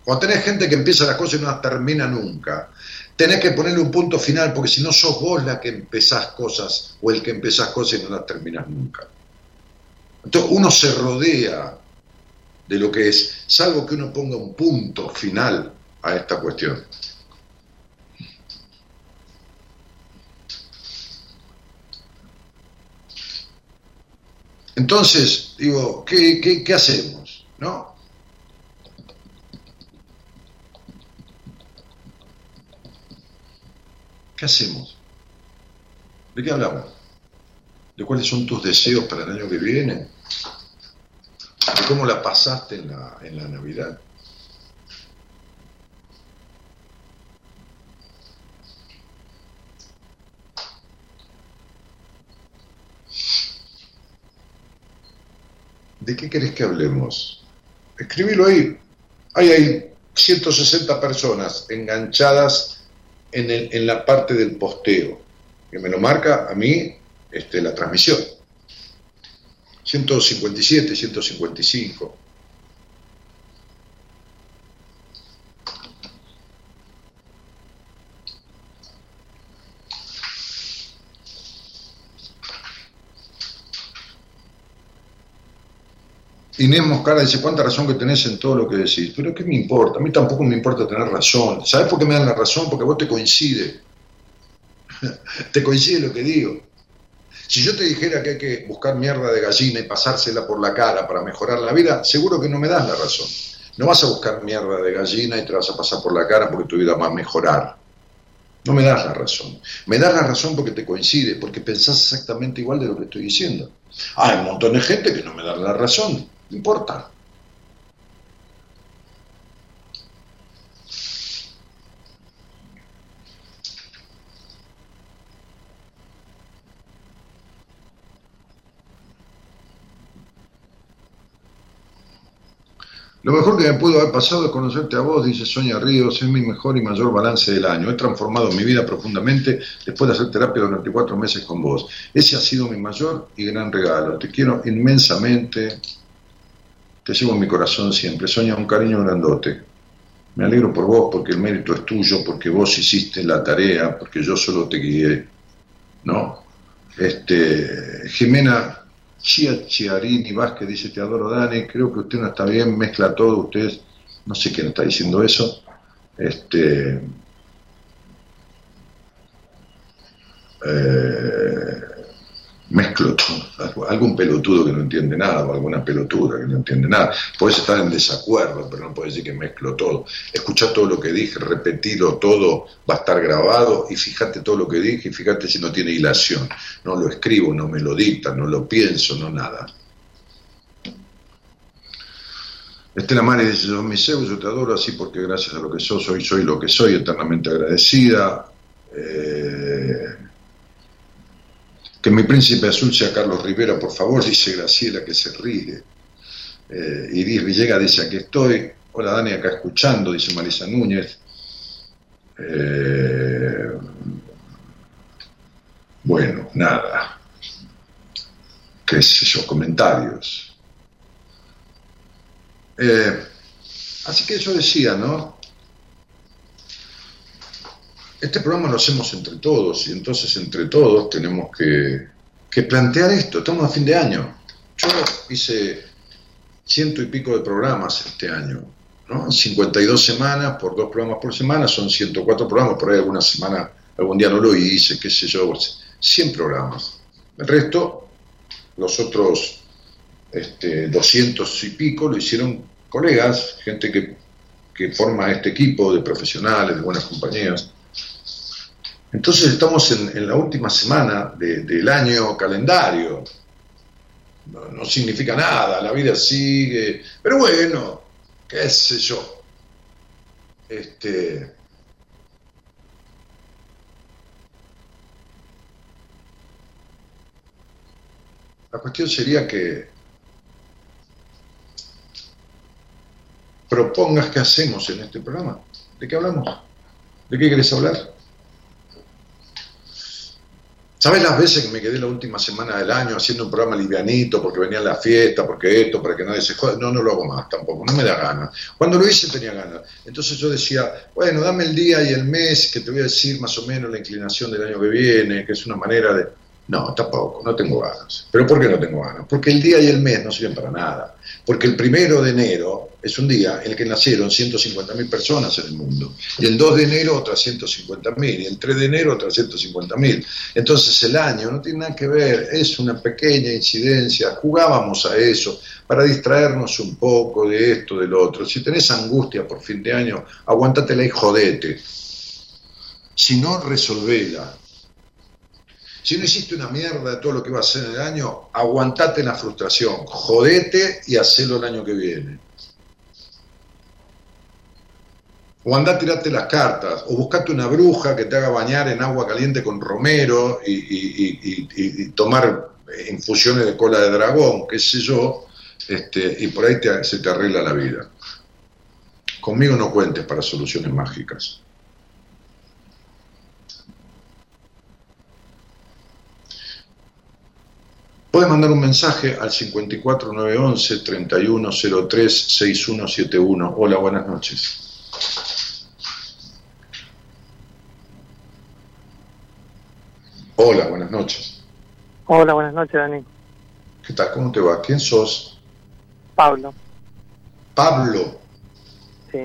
Cuando tenés gente que empieza las cosas y no las termina nunca, tenés que ponerle un punto final porque si no sos vos la que empezás cosas o el que empezás cosas y no las terminas nunca. Entonces uno se rodea de lo que es, salvo que uno ponga un punto final a esta cuestión. Entonces, digo, ¿qué, hacemos? ¿No? ¿Qué hacemos? ¿De qué hablamos? ¿De cuáles son tus deseos para el año que viene? ¿De cómo la pasaste en la, en la Navidad? ¿De qué querés que hablemos? Escribilo ahí. Ahí hay 160 personas enganchadas en, la parte del posteo, que me lo marca a mí este, la transmisión. 157, 155. Inés Moscara dice, ¿cuánta razón que tenés en todo lo que decís? Pero ¿qué me importa? A mí tampoco me importa tener razón. ¿Sabes por qué me dan la razón? Porque a vos te coincide. [laughs] te coincide lo que digo. Si yo te dijera que hay que buscar mierda de gallina y pasársela por la cara para mejorar la vida, seguro que no me das la razón. No vas a buscar mierda de gallina y te vas a pasar por la cara porque tu vida va a mejorar. No me das la razón. Me das la razón porque te coincide, porque pensás exactamente igual de lo que estoy diciendo. Hay un montón de gente que no me da la razón importa. Lo mejor que me pudo haber pasado es conocerte a vos, dice Sonia Ríos, es mi mejor y mayor balance del año. He transformado mi vida profundamente después de hacer terapia durante cuatro meses con vos. Ese ha sido mi mayor y gran regalo. Te quiero inmensamente. Te llevo mi corazón siempre. Soña un cariño grandote. Me alegro por vos porque el mérito es tuyo, porque vos hiciste la tarea, porque yo solo te guié. ¿No? Este, Jimena Chia Chiarini Vázquez dice, te adoro Dani, creo que usted no está bien, mezcla todo, usted, no sé quién está diciendo eso. Este, eh, algún pelotudo que no entiende nada o alguna pelotuda que no entiende nada. Puedes estar en desacuerdo, pero no puedes decir que mezclo todo. Escucha todo lo que dije, repetido todo, va a estar grabado y fíjate todo lo que dije y fíjate si no tiene hilación. No lo escribo, no me lo dicta, no lo pienso, no nada. Estela Mari dice, yo mi Zeus, yo te adoro así porque gracias a lo que soy, soy, soy lo que soy, eternamente agradecida. Eh, que mi príncipe azul sea Carlos Rivera, por favor, dice Graciela que se ríe. Eh, Iris Villegas dice, aquí estoy. Hola Dani, acá escuchando, dice Marisa Núñez. Eh, bueno, nada. Qué sé yo, comentarios. Eh, así que yo decía, ¿no? Este programa lo hacemos entre todos y entonces entre todos tenemos que, plantear esto. Estamos a fin de año. Yo hice ciento y pico de programas este año, ¿no? 52 semanas por dos programas por semana, son 104 programas, por ahí alguna semana, algún día no lo hice, qué sé yo, 100 programas. El resto, los otros este, 200 y pico lo hicieron colegas, gente que, que forma este equipo de profesionales, de buenas compañías. Entonces estamos en, la última semana del año calendario. No, significa nada, la vida sigue. Pero bueno, qué sé yo. Este, la cuestión sería que propongas qué hacemos en este programa. ¿De qué hablamos? ¿De qué querés hablar? ¿Sabes las veces que me quedé la última semana del año haciendo un programa livianito porque venía la fiesta, porque esto, para que nadie se joda? No, no lo hago más tampoco, no me da ganas. Cuando lo hice tenía ganas. Entonces yo decía, bueno, dame el día y el mes que te voy a decir más o menos la inclinación del año que viene, que es una manera de... No, tampoco, no tengo ganas. ¿Pero por qué no tengo ganas? Porque el día y el mes no sirven para nada. Porque el primero de enero es un día en el que nacieron 150.000 personas en el mundo. Y el 2 de enero otras 150.000. Y el 3 de enero otras 150.000. Entonces el año no tiene nada que ver, es una pequeña incidencia. Jugábamos a eso para distraernos un poco de esto, del otro. Si tenés angustia por fin de año, aguántatela y jodete. Si no, resolvela si no hiciste una mierda de todo lo que va a hacer en el año, aguantate la frustración, jodete y hacelo el año que viene. O andá a tirarte las cartas, o buscate una bruja que te haga bañar en agua caliente con romero y, tomar infusiones de cola de dragón, qué sé yo, este, y por ahí se te arregla la vida. Conmigo no cuentes para soluciones mágicas. Puedes mandar un mensaje al 54911-3103-6171. Hola, buenas noches. Hola, buenas noches. Hola, buenas noches, Dani. ¿Qué tal? ¿Cómo te va? ¿Quién sos? Pablo. Pablo. Sí.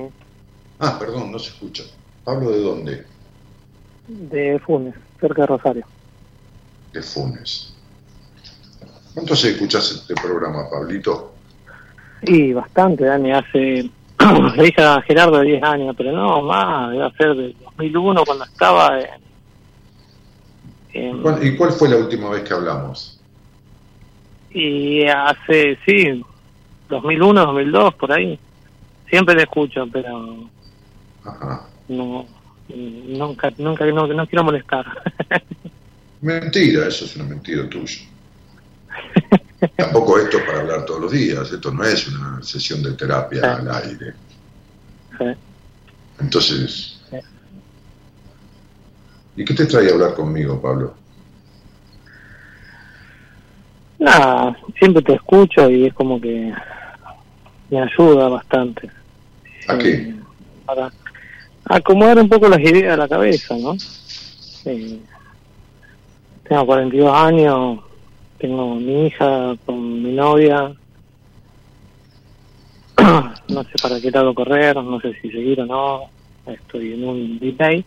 Ah, perdón, no se escucha. ¿Pablo de dónde? De Funes, cerca de Rosario. De Funes. ¿Cuánto se escuchas este programa, Pablito? Sí, bastante, Dani. Hace, [clears throat] le dije a Gerardo de 10 años, pero no, más, debe ser del 2001 cuando estaba en, ¿Y cuál fue la última vez que hablamos? Y hace, sí, 2001, 2002, por ahí. Siempre te escucho, pero... Ajá. No, nunca, nunca, no, no quiero molestar. [laughs] mentira, eso es una mentira tuya. [laughs] Tampoco esto para hablar todos los días, esto no es una sesión de terapia al aire. Entonces, ¿y qué te trae a hablar conmigo, Pablo? Nada, siempre te escucho y es como que me ayuda bastante. ¿A qué? Para acomodar un poco las ideas de la cabeza, ¿no? tengo 42 años, tengo mi hija con mi novia. [clears throat] no sé para qué lado correr, no sé si seguir o no. Estoy en un delay.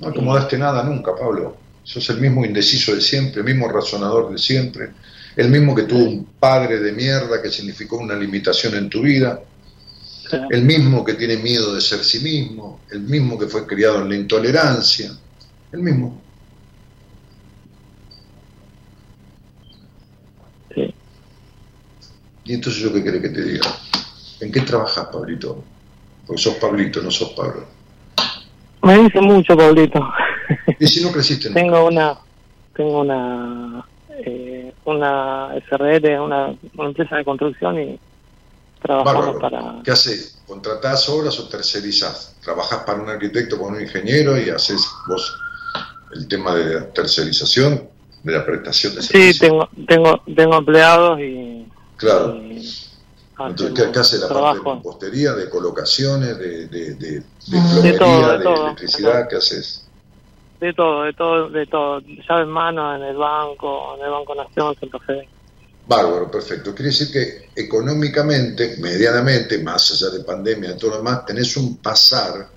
No acomodaste nada nunca, Pablo. Sos el mismo indeciso de siempre, el mismo razonador de siempre, el mismo que tuvo un padre de mierda que significó una limitación en tu vida, el mismo que tiene miedo de ser sí mismo, el mismo que fue criado en la intolerancia, el mismo. Sí. Y entonces yo qué quiere que te diga, ¿en qué trabajas, Pablito? Porque sos Pablito, no sos Pablo. Me dice mucho, Pablito. ¿Y si no creciste? tengo una, tengo una, eh, una SRL, una, una empresa de construcción y trabajamos para... ¿Qué haces? ¿Contratás obras o tercerizás? ¿Trabajás para un arquitecto, con un ingeniero y haces vos el tema de la tercerización, de la prestación de servicios? Sí, tengo, tengo, tengo empleados y... Claro. Entonces, ¿qué, hace la parte de compostería, de colocaciones, de, de, de, de de, todo, de, electricidad? ¿Qué haces? De todo, de todo, de todo. Llave en mano en el banco, en el Banco Nación, Santa Fe. Bárbaro, perfecto. Quiere decir que económicamente, medianamente, más allá de pandemia y todo lo demás, tenés un pasar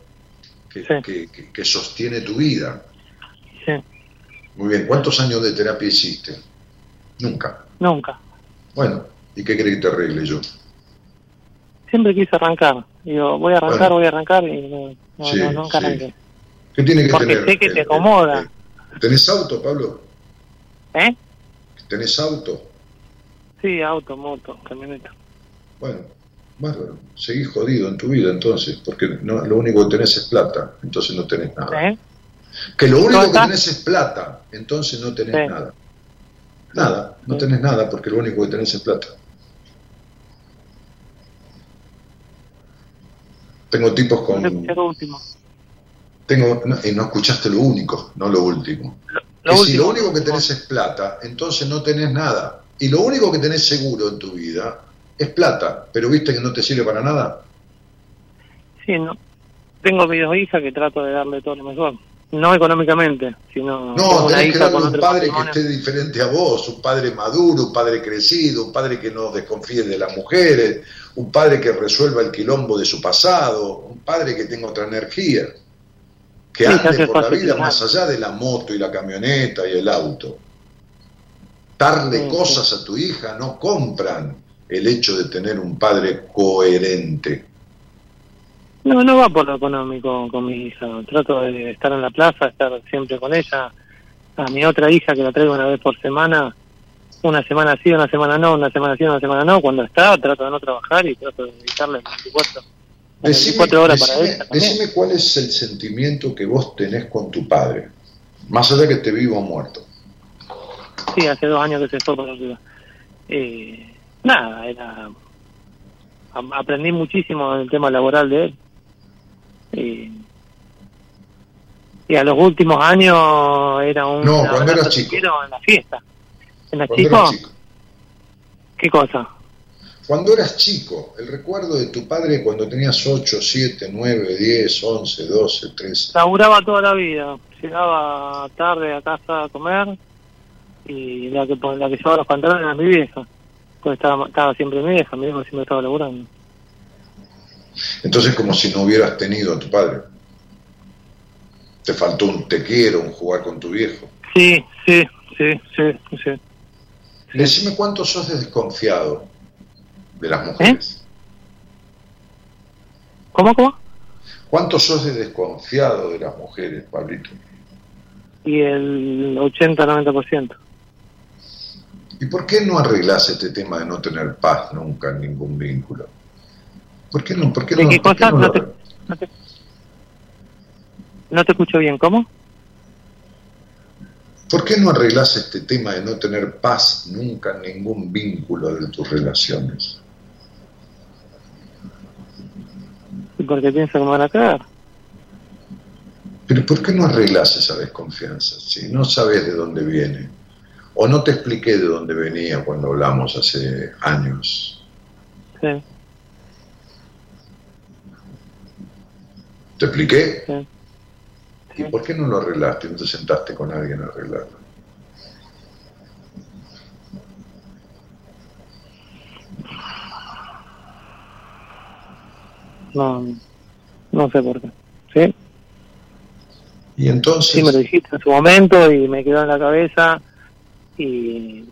que, que, que, sostiene tu vida. Sí. Muy bien. ¿Cuántos años de terapia hiciste? Nunca. Nunca. Bueno, ¿y qué crees que te arregle yo? Siempre quise arrancar. Digo, voy a arrancar, voy a arrancar y no, no, nunca arranqué. ¿Qué tiene que Porque tener? sé que te acomoda. ¿Tenés auto, Pablo? ¿Eh? ¿Tenés auto? Sí, auto, moto, camioneta. Bueno, bárbaro. Seguís jodido en tu vida entonces, porque no, lo único que tenés es plata, entonces no tenés nada. ¿Eh? Que lo único que tenés es plata, entonces no tenés nada. Nada, no tenés nada porque lo único que tenés es plata. Tengo tipos con... Lo último. Tengo, no, y no escuchaste lo único, no lo último. Lo, último, si lo único que tenés es plata, entonces no tenés nada. Y lo único que tenés seguro en tu vida es plata, pero viste que no te sirve para nada. Sí, no. Tengo mis dos hijas que trato de darle todo lo mejor. No económicamente, sino. No, tenés que darle un padre que esté diferente a vos, un padre maduro, un padre crecido, un padre que no desconfíe de las mujeres, un padre que resuelva el quilombo de su pasado, un padre que tenga otra energía, que Sí, ande por la vida más allá de la moto y la camioneta y el auto. Darle Sí, cosas a tu hija no compran el hecho de tener un padre coherente. No, no va por lo económico con mi hija. Trato de estar en la plaza, estar siempre con ella. A mi otra hija, que la traigo una vez por semana, una semana sí, una semana no, una semana sí, una semana no. Cuando está, trato de no trabajar y trato de dedicarle 24, Decime, 24 horas para decime- ella también. decime cuál es el sentimiento que vos tenés con tu padre, más allá que esté vivo o muerto. Sí, hace dos años que se fue por. Eh, nada, era. Aprendí muchísimo en el tema laboral de él. Eh, y a los últimos años era un. No, cuando eras chico. En la fiesta. ¿En la chico? eras chico. ¿Qué cosa? Cuando eras chico, el recuerdo de tu padre cuando tenías 8, 7, 9, 10, 11, 12, 13. Laburaba toda la vida. Llegaba tarde a casa a comer y la que, la que llevaba los pantalones era mi vieja. Pues estaba, estaba siempre mi vieja, mi vieja siempre estaba laburando. Entonces como si no hubieras tenido a tu padre. Te faltó un te quiero, un jugar con tu viejo. Sí, sí, sí, sí, sí. Decime cuánto sos de desconfiado de las mujeres. ¿Cómo, cómo? ¿Cuánto sos de desconfiado de las mujeres, Pablito? Y el 80-90%. ¿Y por qué no arreglás este tema de no tener paz nunca en ningún vínculo? ¿Por qué no? ¿Por qué ¿De no, qué cosa? no No te, arreglas? no, te, no te escucho bien, ¿cómo? ¿Por qué no arreglás este tema de no tener paz nunca en ningún vínculo de tus relaciones? Porque pienso que me van a cagar. Pero ¿por qué no arreglás esa desconfianza? Si no sabes de dónde viene. O no te expliqué de dónde venía cuando hablamos hace años. Sí, ¿Te expliqué? sí. ¿Y por qué no lo arreglaste? ¿No te sentaste con alguien a arreglarlo? No, no sé por qué. ¿Sí? Y entonces... Sí, me lo dijiste en su momento y me quedó en la cabeza y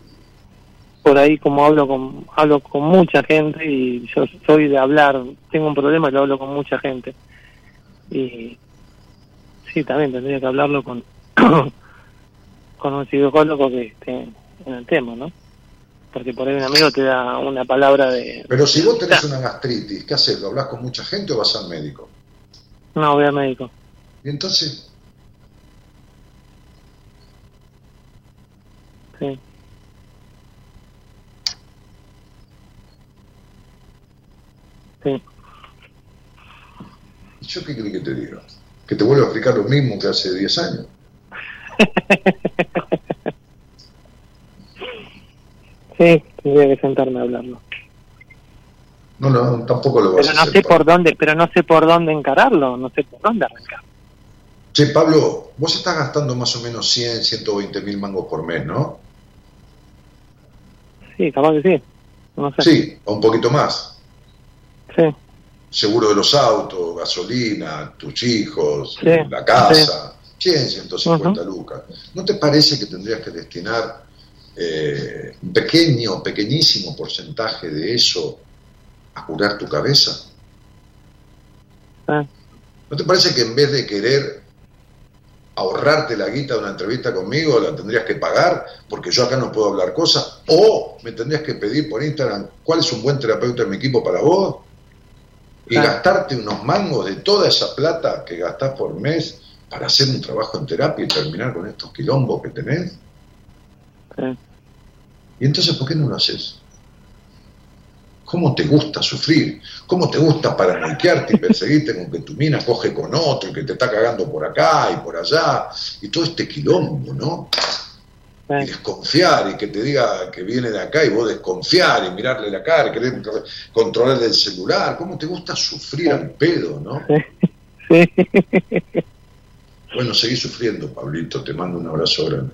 por ahí como hablo con hablo con mucha gente y yo soy de hablar, tengo un problema y lo hablo con mucha gente. Y sí, también tendría que hablarlo con [coughs] con un psicólogo que esté en el tema, ¿no? Porque por ahí un amigo te da una palabra de... Pero si vos tenés una gastritis, ¿qué haces? ¿Lo hablas con mucha gente o vas al médico? No, voy al médico. ¿Y entonces? Sí. Sí. ¿Yo qué crees que te diga? ¿Que te vuelvo a explicar lo mismo que hace 10 años? [laughs] sí, tendría que sentarme a hablarlo. No, no, tampoco lo vas pero a no sé por dónde, pero no sé por dónde encararlo, no sé por dónde arrancar. Che, Pablo, vos estás gastando más o menos 100, 120 mil mangos por mes, ¿no? Sí, capaz que sí. No sé. Sí, o un poquito más. Sí. Seguro de los autos, gasolina, tus hijos, la casa. 100, 150 lucas. ¿No te parece que tendrías que destinar eh, un pequeño, pequeñísimo porcentaje de eso a curar tu cabeza? Ah. ¿No te parece que en vez de querer ahorrarte la guita de una entrevista conmigo, la tendrías que pagar porque yo acá no puedo hablar cosas? ¿O me tendrías que pedir por Instagram cuál es un buen terapeuta en mi equipo para vos? Y gastarte unos mangos de toda esa plata que gastás por mes para hacer un trabajo en terapia y terminar con estos quilombos que tenés. ¿Y entonces por qué no lo haces? ¿Cómo te gusta sufrir? ¿Cómo te gusta paranoiquearte y perseguirte con que tu mina coge con otro y que te está cagando por acá y por allá? Y todo este quilombo, ¿no? Y desconfiar y que te diga que viene de acá y vos desconfiar y mirarle la cara querer controlar el celular. ¿Cómo te gusta sufrir al pedo, no? Sí. Bueno, seguí sufriendo, Pablito. Te mando un abrazo grande.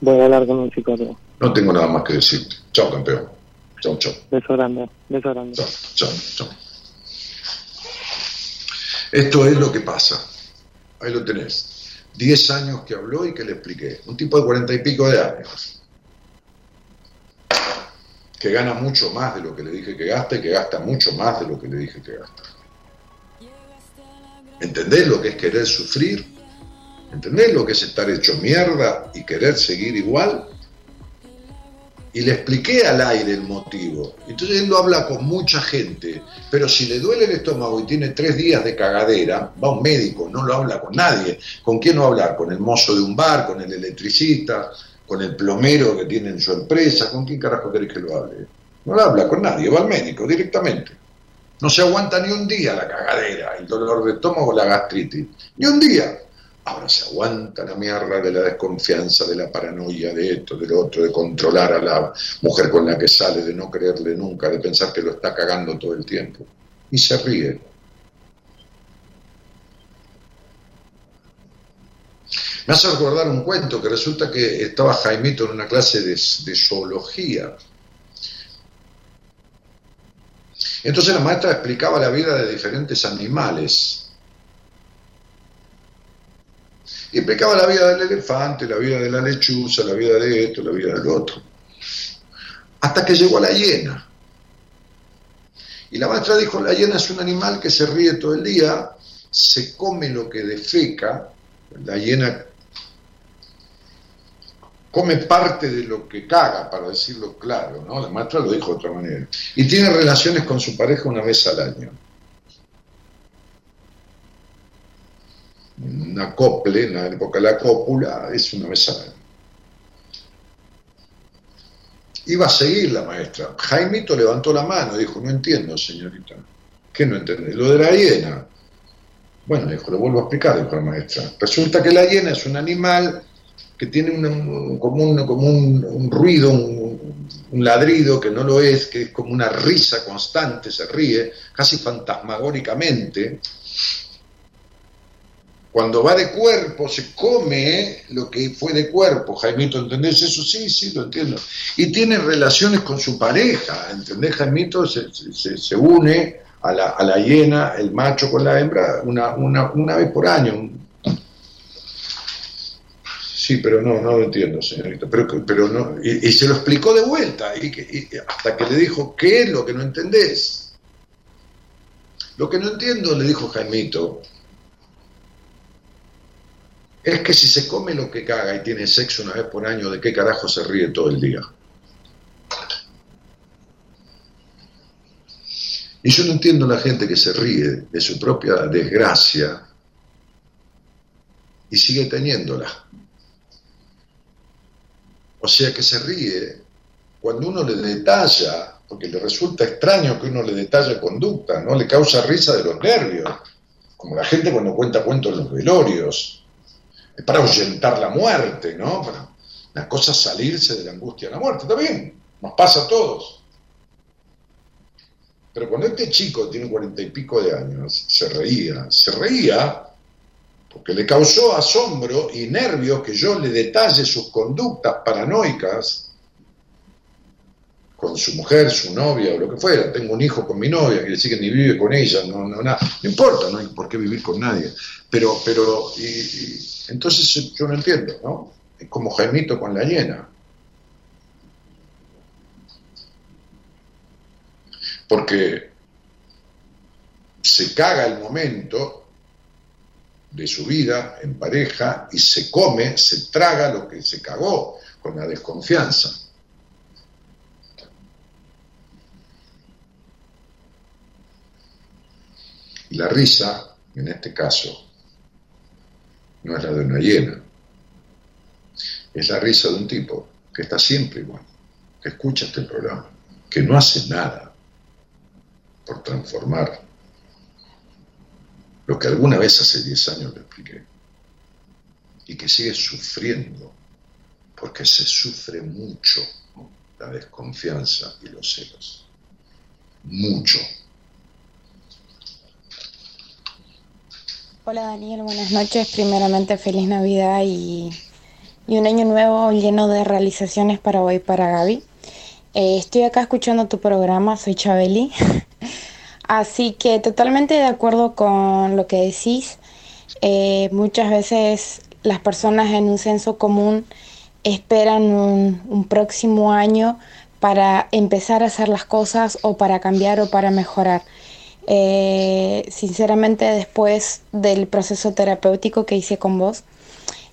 Voy a hablar con un psicólogo. No tengo nada más que decirte. Chao, campeón. Chao, chao. Beso grande. Beso grande. Chao, chao, chao. Esto es lo que pasa. Ahí lo tenés. Diez años que habló y que le expliqué. Un tipo de cuarenta y pico de años. Que gana mucho más de lo que le dije que gasta y que gasta mucho más de lo que le dije que gasta. ¿Entendés lo que es querer sufrir? ¿Entendés lo que es estar hecho mierda y querer seguir igual? Y le expliqué al aire el motivo. Entonces él lo habla con mucha gente, pero si le duele el estómago y tiene tres días de cagadera, va un médico, no lo habla con nadie. ¿Con quién no hablar? ¿Con el mozo de un bar? ¿Con el electricista? ¿Con el plomero que tiene en su empresa? ¿Con quién carajo querés que lo hable? No lo habla con nadie, va al médico directamente. No se aguanta ni un día la cagadera, el dolor de estómago, la gastritis. Ni un día. Ahora se aguanta la mierda de la desconfianza, de la paranoia, de esto, de lo otro, de controlar a la mujer con la que sale, de no creerle nunca, de pensar que lo está cagando todo el tiempo. Y se ríe. Me hace recordar un cuento que resulta que estaba Jaimito en una clase de, de zoología entonces la maestra explicaba la vida de diferentes animales. Y explicaba la vida del elefante, la vida de la lechuza, la vida de esto, la vida del otro. Hasta que llegó la hiena. Y la maestra dijo, la hiena es un animal que se ríe todo el día, se come lo que defeca, la hiena come parte de lo que caga, para decirlo claro, ¿no? La maestra lo dijo de otra manera. Y tiene relaciones con su pareja una vez al año. Una cople, en la época de la cópula, es una año. Iba a seguir la maestra. Jaimito levantó la mano dijo, no entiendo, señorita. ¿Qué no entendés? Lo de la hiena. Bueno, dijo, lo vuelvo a explicar, dijo la maestra. Resulta que la hiena es un animal que tiene un, como, un, como un, ruido, un, ladrido que no lo es, que es como una risa constante, se ríe, casi fantasmagóricamente. Cuando va de cuerpo, se come lo que fue de cuerpo. Jaimito, ¿entendés eso? Sí, sí, lo entiendo. Y tiene relaciones con su pareja, ¿entendés? Jaimito se, se, une a la, a la hiena, el macho con la hembra, una, una, una vez por año. Sí, pero no, no lo entiendo, señorita. Pero, pero no, y, se lo explicó de vuelta, y, hasta que le dijo, ¿qué es lo que no entendés? Lo que no entiendo, le dijo Jaimito, es que si se come lo que caga y tiene sexo una vez por año, ¿de qué carajo se ríe todo el día? Y yo no entiendo la gente que se ríe de su propia desgracia y sigue teniéndola. O sea que se ríe cuando uno le detalla, porque le resulta extraño que uno le detalle conducta, ¿no? Le causa risa de los nervios, como la gente cuando cuenta cuentos en los velorios para ahuyentar la muerte, ¿no? Para la cosa salirse de la angustia de la muerte. Está bien, nos pasa a todos. Pero cuando este chico tiene cuarenta y pico de años, se reía, se reía porque le causó asombro y nervios que yo le detalle sus conductas paranoicas con su mujer, su novia o lo que fuera. Tengo un hijo con mi novia, quiere decir que ni vive con ella, no, no, no importa, no hay por qué vivir con nadie. Pero, pero, entonces yo no entiendo, ¿no? Es como Jaimito con la hiena. Porque se caga el momento de su vida en pareja y se come, se traga lo que se cagó con la desconfianza. Y la risa, en este caso, no es la de una hiena, es la risa de un tipo que está siempre igual, que escucha este programa, que no hace nada por transformar lo que alguna vez hace 10 años le expliqué, y que sigue sufriendo, porque se sufre mucho la desconfianza y los celos, mucho. Hola Daniel, buenas noches. Primeramente feliz Navidad y, un año nuevo lleno de realizaciones para hoy para Gaby. Eh, estoy acá escuchando tu programa, soy Chabeli. [laughs] Así que totalmente de acuerdo con lo que decís. Eh, muchas veces las personas en un censo común esperan un próximo año para empezar a hacer las cosas o para cambiar o para mejorar. Eh, sinceramente, después del proceso terapéutico que hice con vos,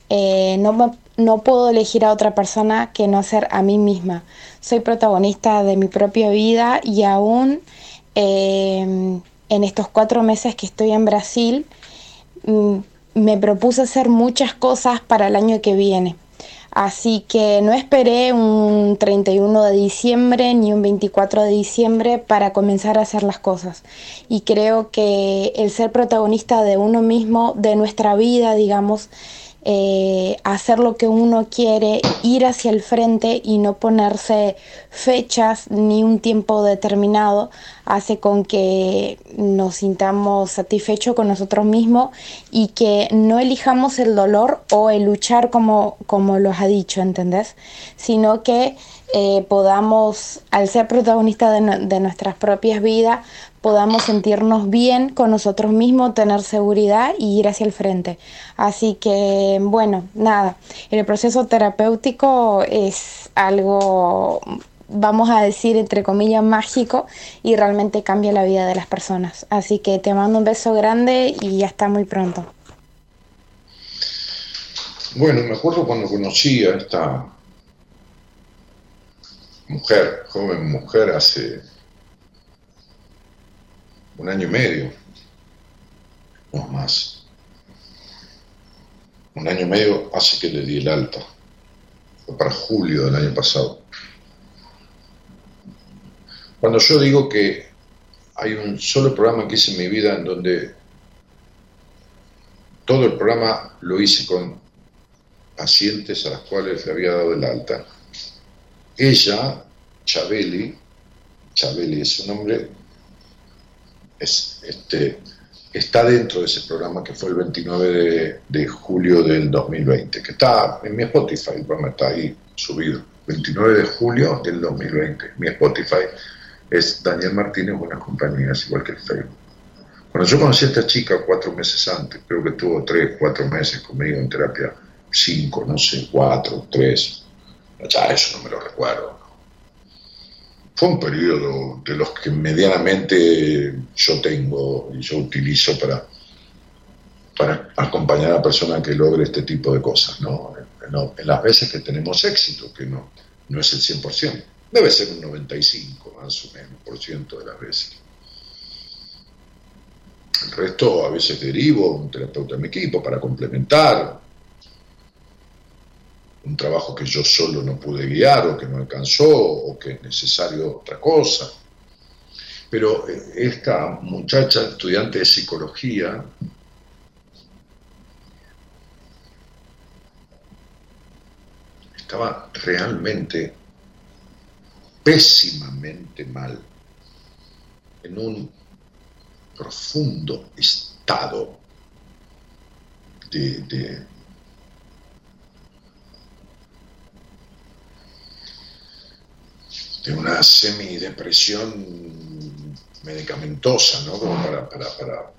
eh, no, no puedo elegir a otra persona que no ser a mí misma. Soy protagonista de mi propia vida y aún eh, en estos cuatro meses que estoy en Brasil, mm, me propuse hacer muchas cosas para el año que viene. Así que no esperé un 31 de diciembre ni un 24 de diciembre para comenzar a hacer las cosas. Y creo que el ser protagonista de uno mismo, de nuestra vida, digamos, eh, hacer lo que uno quiere, ir hacia el frente y no ponerse fechas ni un tiempo determinado, hace con que nos sintamos satisfechos con nosotros mismos y que no elijamos el dolor o el luchar como, como los ha dicho, ¿entendés? Sino que eh, podamos, al ser protagonistas de, de nuestras propias vidas, podamos sentirnos bien con nosotros mismos, tener seguridad y ir hacia el frente. Así que, bueno, nada, el proceso terapéutico es algo, vamos a decir, entre comillas, mágico y realmente cambia la vida de las personas. Así que te mando un beso grande y hasta muy pronto. Bueno, me acuerdo cuando conocí a esta mujer, joven mujer, hace un año y medio, no más. Un año y medio hace que le di el alta. Fue para julio del año pasado. Cuando yo digo que hay un solo programa que hice en mi vida en donde todo el programa lo hice con pacientes a las cuales le había dado el alta. Ella, Chabeli, Chabeli es su nombre, este, está dentro de ese programa que fue el 29 de, julio del 2020, que está en mi Spotify, el está ahí subido. 29 de julio del 2020, mi Spotify es Daniel Martínez Buenas Compañías, igual que el Facebook. Cuando yo conocí a esta chica cuatro meses antes, creo que tuvo tres, cuatro meses conmigo en terapia, cinco, no sé, cuatro, tres, eso no me lo recuerdo. Fue un periodo de los que medianamente yo tengo y yo utilizo para, acompañar a la persona que logre este tipo de cosas, ¿no? En, las veces que tenemos éxito, que no, no es el 100%, debe ser un 95 más o menos por ciento de las veces. El resto a veces derivo un terapeuta en mi equipo para complementar un trabajo que yo solo no pude guiar o que no alcanzó o que es necesario otra cosa. Pero eh, esta muchacha estudiante de psicología estaba realmente pésimamente mal, en un profundo estado de, de, de una semidepresión medicamentosa, ¿no? para, para,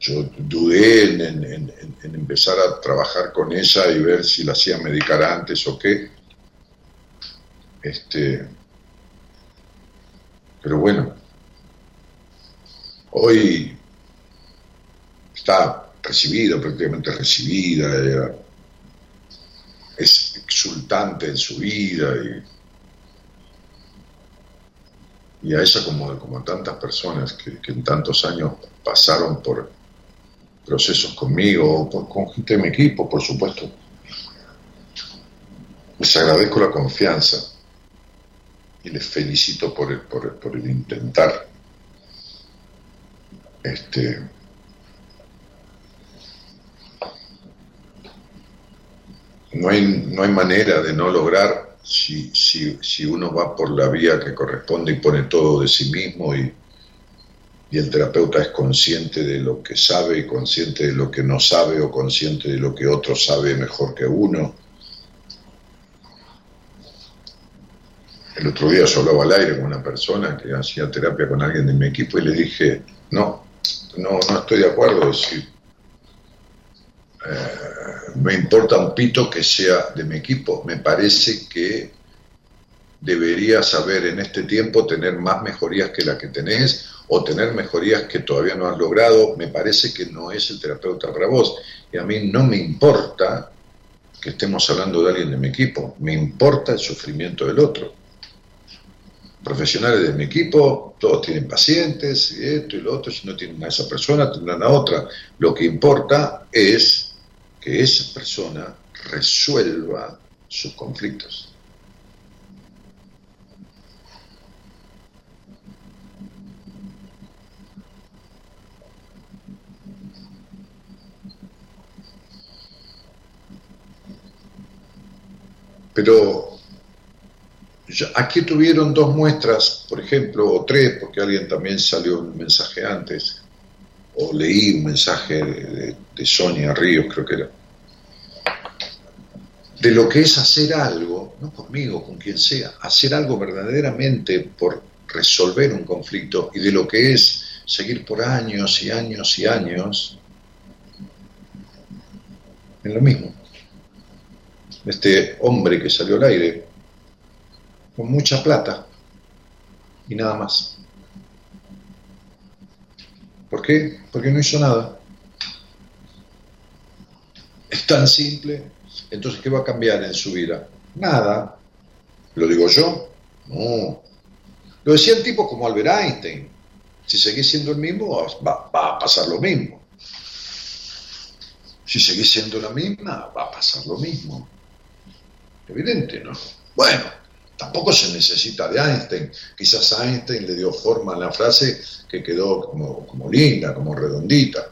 Yo dudé en, empezar a trabajar con ella y ver si la hacía medicar antes o qué. Este, pero bueno, hoy está recibida, prácticamente recibida, es exultante en su vida y y a ella como, como a tantas personas que, en tantos años pasaron por procesos conmigo con gente de mi equipo, por supuesto. Les agradezco la confianza y les felicito por el, por por el intentar. Este, no hay, no hay manera de no lograr si, si, si uno va por la vía que corresponde y pone todo de sí mismo y, y el terapeuta es consciente de lo que sabe y consciente de lo que no sabe o consciente de lo que otro sabe mejor que uno. El otro día yo hablaba al aire con una persona que hacía terapia con alguien de mi equipo y le dije, no, no, no estoy de acuerdo, es me importa un pito que sea de mi equipo. Me parece que debería saber en este tiempo tener más mejorías que las que tenés o tener mejorías que todavía no has logrado. Me parece que no es el terapeuta para vos. Y a mí no me importa que estemos hablando de alguien de mi equipo. Me importa el sufrimiento del otro. Profesionales de mi equipo, todos tienen pacientes, y esto y lo otro, si no tienen a esa persona, tendrán a otra. Lo que importa es que esa persona resuelva sus conflictos. Pero aquí tuvieron dos muestras, por ejemplo, o tres, porque alguien también salió un mensaje antes, o leí un mensaje de, Sonia Ríos, creo que era, de lo que es hacer algo, no conmigo, con quien sea, hacer algo verdaderamente por resolver un conflicto y de lo que es seguir por años y años y años en lo mismo. Este hombre que salió al aire con mucha plata y nada más. ¿Por qué? Porque no hizo nada. Es tan simple. Entonces, ¿qué va a cambiar en su vida? Nada. ¿Lo digo yo? No. Lo decían tipos como Albert Einstein. Si seguís siendo el mismo, va, va a pasar lo mismo. Si seguís siendo la misma, va a pasar lo mismo. Evidente, ¿no? Bueno, tampoco se necesita de Einstein. Quizás Einstein le dio forma a la frase que quedó como, como linda, como redondita.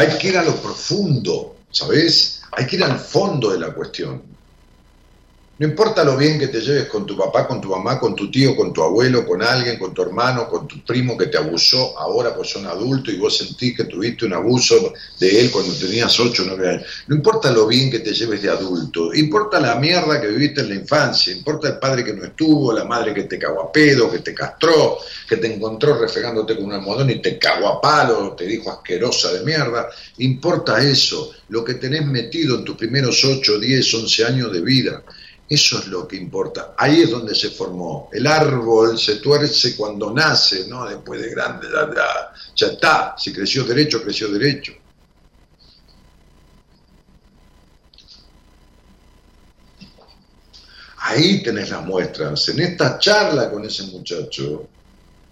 Hay que ir a lo profundo, ¿sabes? Hay que ir al fondo de la cuestión. No importa lo bien que te lleves con tu papá, con tu mamá, con tu tío, con tu abuelo, con alguien, con tu hermano, con tu primo que te abusó, ahora pues son adultos y vos sentís que tuviste un abuso de él cuando tenías 8 o 9 años. No importa lo bien que te lleves de adulto, importa la mierda que viviste en la infancia, importa el padre que no estuvo, la madre que te cagó a pedo, que te castró, que te encontró refregándote con un almohadón y te cagó a palo, te dijo asquerosa de mierda. Importa eso, lo que tenés metido en tus primeros 8, 10, 11 años de vida. Eso es lo que importa. Ahí es donde se formó. El árbol se tuerce cuando nace, ¿no? Después de grande, ya, ya está. Si creció derecho, creció derecho. Ahí tenés las muestras. En esta charla con ese muchacho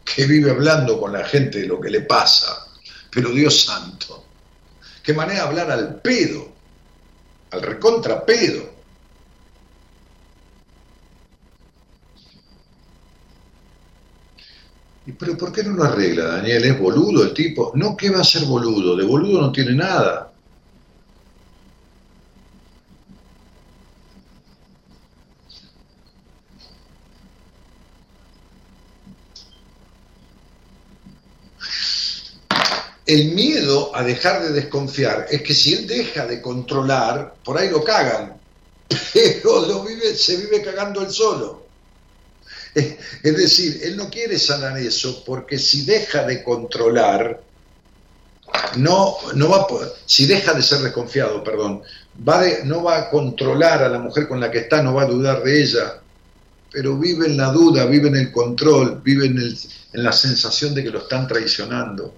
que vive hablando con la gente de lo que le pasa. Pero Dios santo, qué manera de hablar al pedo, al recontra pero ¿por qué no lo arregla, Daniel? ¿Es boludo el tipo? No, ¿qué va a ser boludo? De boludo no tiene nada. El miedo a dejar de desconfiar es que si él deja de controlar, por ahí lo cagan, [laughs] pero lo vive, se vive cagando él solo. [laughs] Es decir, él no quiere sanar eso porque si deja de controlar, no, no va si deja de ser desconfiado, perdón, no va a controlar a la mujer con la que está, no va a dudar de ella, pero vive en la duda, vive en el control, vive en la sensación de que lo están traicionando.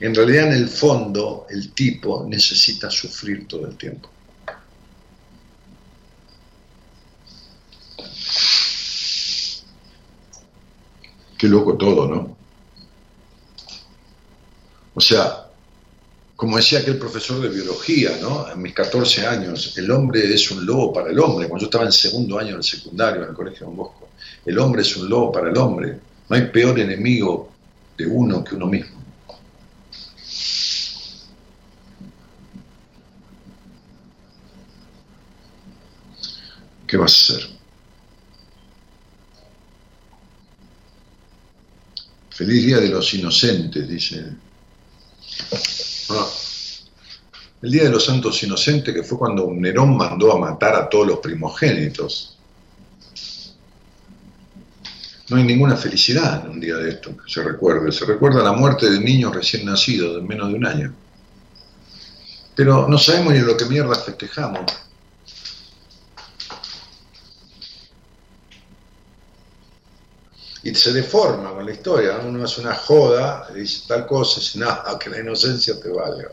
En realidad, en el fondo, el tipo necesita sufrir todo el tiempo. Qué loco todo, ¿no? O sea, como decía aquel profesor de biología, ¿no? En mis 14 años, el hombre es un lobo para el hombre. Cuando yo estaba en segundo año del secundario en el Colegio Don Bosco, el hombre es un lobo para el hombre. No hay peor enemigo de uno que uno mismo. ¿Qué vas a hacer? Feliz Día de los Inocentes, dice. el Día de los Santos Inocentes, que fue cuando Nerón mandó a matar a todos los primogénitos. No hay ninguna felicidad en un día de esto que se recuerde. Se recuerda la muerte de niños recién nacidos de menos de un año. Pero no sabemos ni lo que mierda festejamos. Y se deforma con la historia. Uno hace una joda, dice tal cosa, y dice, no, [laughs] que la inocencia te valga.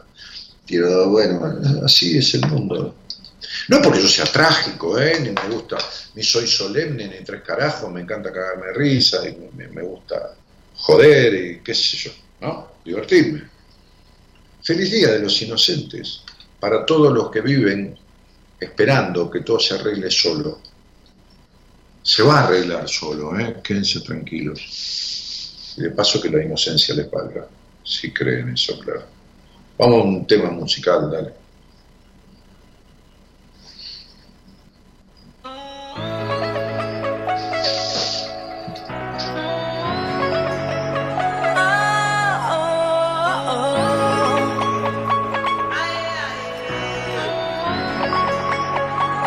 Pero bueno, así es el mundo. No porque yo sea trágico, ¿eh? ni me gusta, ni soy solemne, ni tres carajos, me encanta cagarme de risa, y me, me gusta joder, y qué sé yo, ¿no? Divertirme. Feliz día de los inocentes, para todos los que viven esperando que todo se arregle solo se va a arreglar solo, ¿eh? quédense tranquilos. Y de paso que la inocencia les valga, si creen eso, claro. Vamos a un tema musical, dale.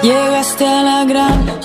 Llegaste a la gran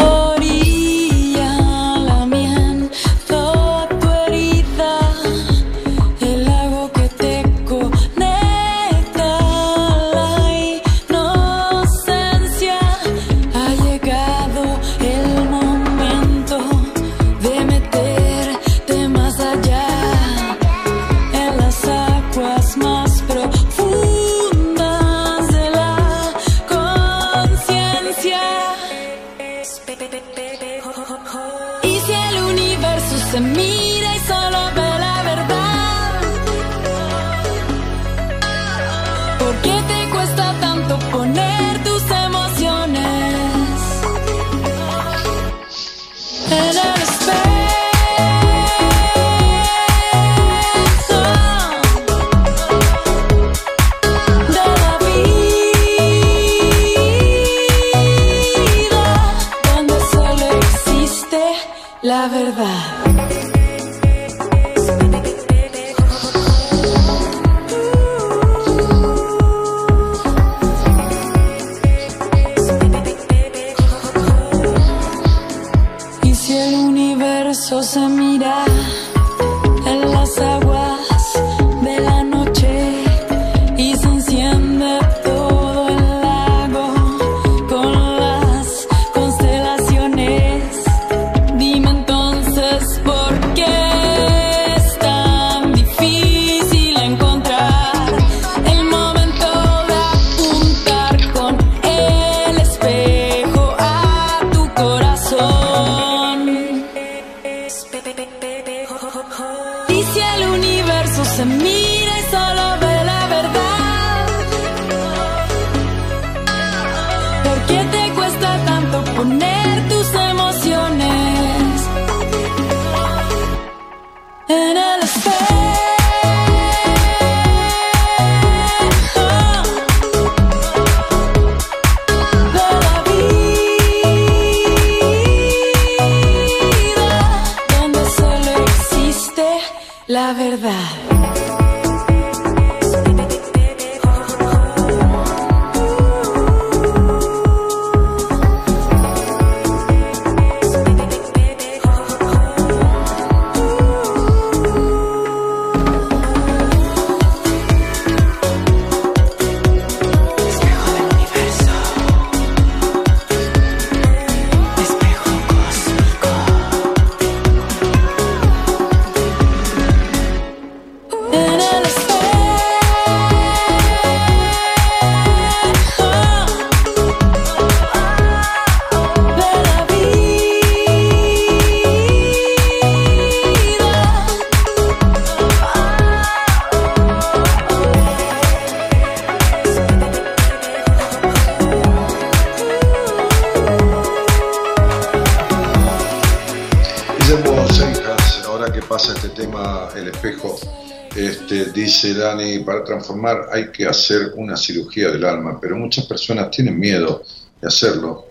Dani, para transformar hay que hacer una cirugía del alma, pero muchas personas tienen miedo de hacerlo.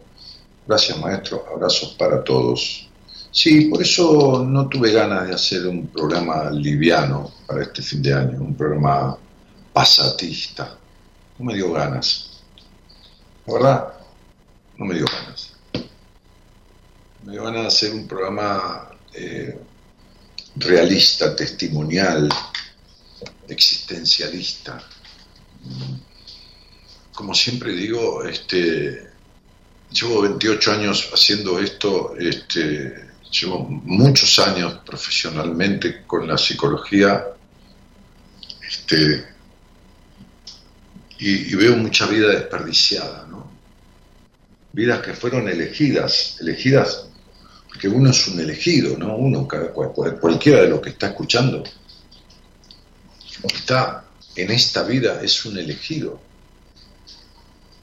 Gracias maestro, abrazos para todos. Sí, por eso no tuve ganas de hacer un programa liviano para este fin de año, un programa pasatista. No me dio ganas. La verdad, no me dio ganas. Me ganas de hacer un programa eh, realista, testimonial, existencialista. Como siempre digo, este, llevo 28 años haciendo esto, este, llevo muchos años profesionalmente con la psicología, este, y, veo mucha vida desperdiciada, ¿no? Vidas que fueron elegidas, elegidas porque uno es un elegido, ¿no? Uno, cualquiera de los que está escuchando, está en esta vida es un elegido.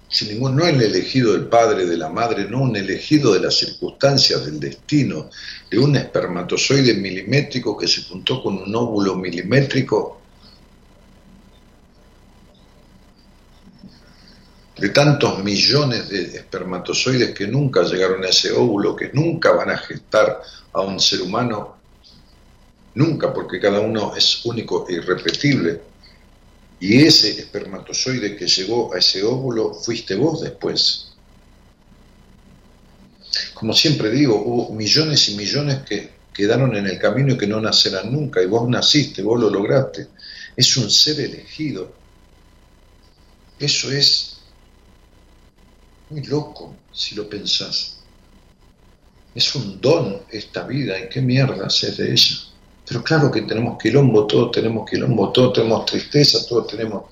Sin ningún, no el elegido del padre, de la madre, no un elegido de las circunstancias, del destino, de un espermatozoide milimétrico que se juntó con un óvulo milimétrico, de tantos millones de espermatozoides que nunca llegaron a ese óvulo, que nunca van a gestar a un ser humano, nunca, porque cada uno es único e irrepetible. Y ese espermatozoide que llegó a ese óvulo fuiste vos después. Como siempre digo, hubo millones y millones que quedaron en el camino y que no nacerán nunca, y vos naciste, vos lo lograste. Es un ser elegido. Eso es muy loco si lo pensás. Es un don esta vida, ¿y qué mierda haces de ella? Pero claro que tenemos quilombo, todos tenemos quilombo, todos tenemos tristeza, todos tenemos...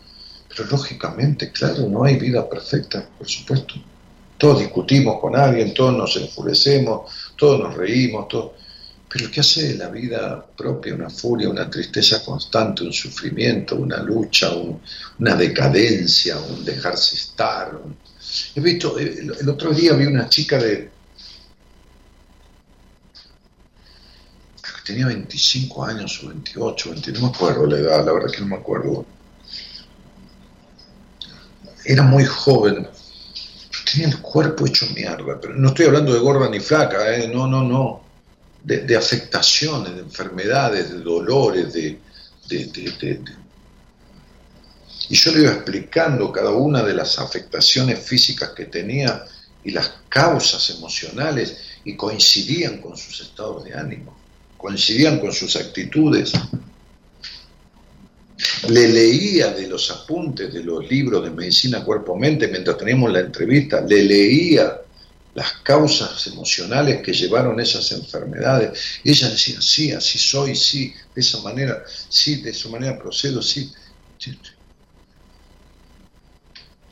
Pero lógicamente, claro, no hay vida perfecta, por supuesto. Todos discutimos con alguien, todos nos enfurecemos, todos nos reímos, todos... Pero ¿qué hace la vida propia? Una furia, una tristeza constante, un sufrimiento, una lucha, un- una decadencia, un dejarse estar. un- He visto, el, el otro día vi una chica de... creo que tenía 25 años o 28, 29, no me acuerdo la edad, la verdad que no me acuerdo. Era muy joven, tenía el cuerpo hecho mierda. Pero no estoy hablando de gorda ni flaca, ¿eh? no, no, no. de, afectaciones, de enfermedades, de dolores, de, y yo le iba explicando cada una de las afectaciones físicas que tenía y las causas emocionales y coincidían con sus estados de ánimo, coincidían con sus actitudes. Le leía de los apuntes de los libros de medicina cuerpo-mente mientras teníamos la entrevista, le leía las causas emocionales que llevaron esas enfermedades. Ella decía, sí, así soy, sí, de esa manera, sí, de esa manera procedo, sí.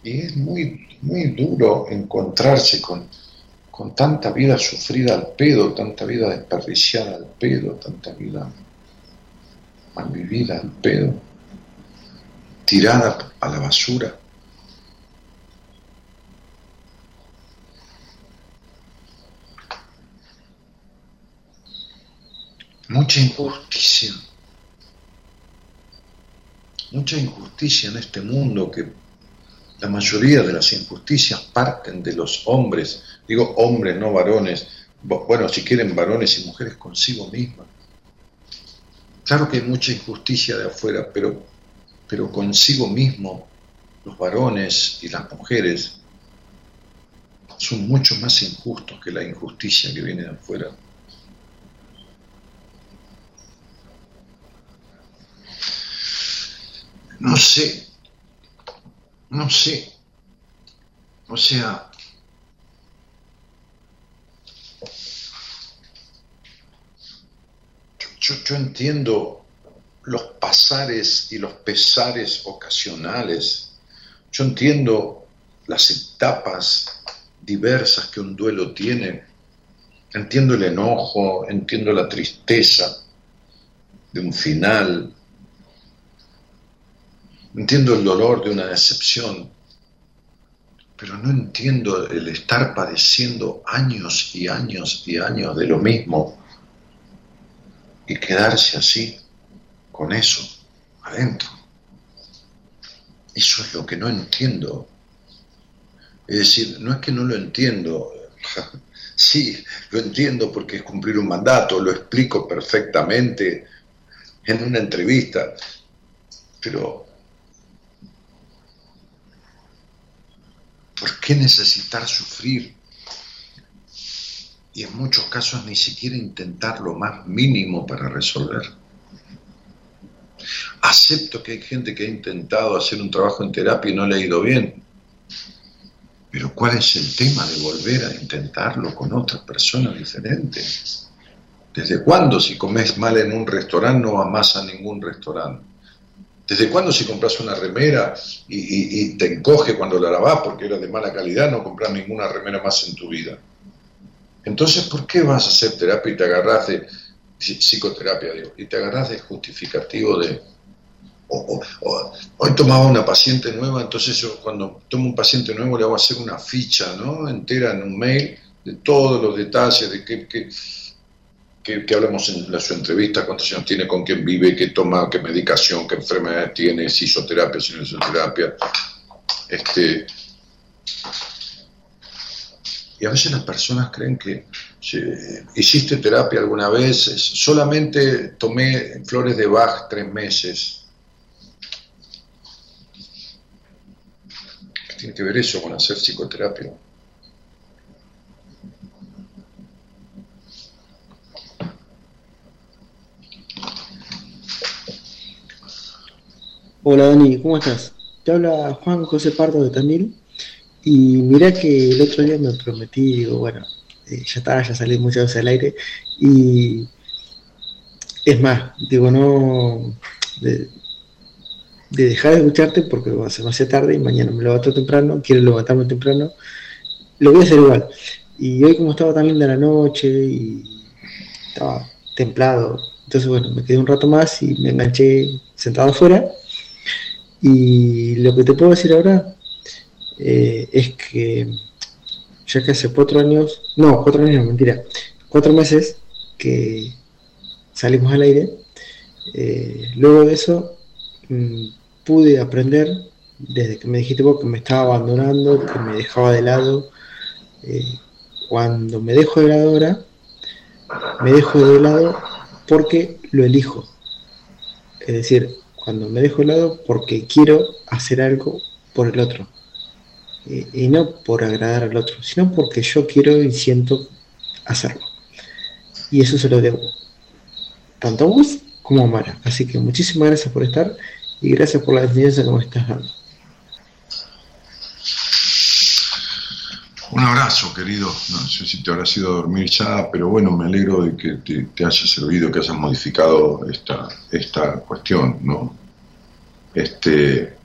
Y es muy, muy duro encontrarse con, con tanta vida sufrida al pedo, tanta vida desperdiciada al pedo, tanta vida mal vivida al pedo, tirada a la basura. mucha injusticia, mucha injusticia en este mundo que la mayoría de las injusticias parten de los hombres, digo hombres, no varones, bueno, si quieren varones y mujeres consigo mismas. Claro que hay mucha injusticia de afuera, pero, pero consigo mismo los varones y las mujeres son mucho más injustos que la injusticia que viene de afuera. No sé, no sé. O sea, yo, entiendo los pasares y los pesares ocasionales. Yo entiendo las etapas diversas que un duelo tiene. Entiendo el enojo, entiendo la tristeza de un final, Entiendo el dolor de una decepción, pero no entiendo el estar padeciendo años y años y años de lo mismo y quedarse así, con eso, adentro. Eso es lo que no entiendo. Es decir, no es que no lo entiendo, [laughs] sí, lo entiendo porque es cumplir un mandato, lo explico perfectamente en una entrevista, pero ¿Por qué necesitar sufrir? Y en muchos casos ni siquiera intentar lo más mínimo para resolver. Acepto que hay gente que ha intentado hacer un trabajo en terapia y no le ha ido bien. Pero ¿cuál es el tema de volver a intentarlo con otras personas diferentes? ¿Desde cuándo si comes mal en un restaurante no vas a ningún restaurante? ¿Desde cuándo si compras una remera y, te encoge cuando la lavas porque era de mala calidad, no compras ninguna remera más en tu vida? Entonces, ¿por qué vas a hacer terapia y te agarras de psicoterapia, digo, y te agarras de justificativo de... hoy tomaba una paciente nueva, entonces yo cuando tomo un paciente nuevo le hago hacer una ficha, ¿no? Entera en un mail de todos los detalles de qué, qué que, hablamos en la, su entrevista, cuántos años tiene, con quién vive, qué toma, qué medicación, qué enfermedades tiene, si hizo si no hizo terapia. Este, y a veces las personas creen que hiciste terapia alguna vez, solamente tomé flores de Bach tres meses. ¿Qué tiene que ver eso con hacer psicoterapia? Hola Dani, ¿cómo estás? Te habla Juan José Pardo de Tamil y mira que el otro día me prometí, digo, bueno, eh, ya está, ya salí muchas veces al aire y es más, digo, no de, dejar de escucharte porque va a ser demasiado tarde y mañana me levanto temprano, quiero levantarme temprano, lo voy a hacer igual. Y hoy como estaba tan linda la noche y estaba templado, entonces bueno, me quedé un rato más y me enganché sentado afuera y lo que te puedo decir ahora eh, es que ya que hace cuatro años, no, cuatro años, mentira, cuatro meses que salimos al aire, eh, luego de eso mm, pude aprender, desde que me dijiste vos que me estaba abandonando, que me dejaba de lado, eh, cuando me dejo de lado ahora, me dejo de lado porque lo elijo. Es decir, cuando me dejo de lado porque quiero hacer algo por el otro. Y, no por agradar al otro, sino porque yo quiero y siento hacerlo. Y eso se lo debo. Tanto a vos como a Mara. Así que muchísimas gracias por estar y gracias por la enseñanza que me estás dando. Un abrazo, querido. No sé si te habrá ido a dormir ya, pero bueno, me alegro de que te, haya servido, que hayas modificado esta, esta cuestión, ¿no? Este.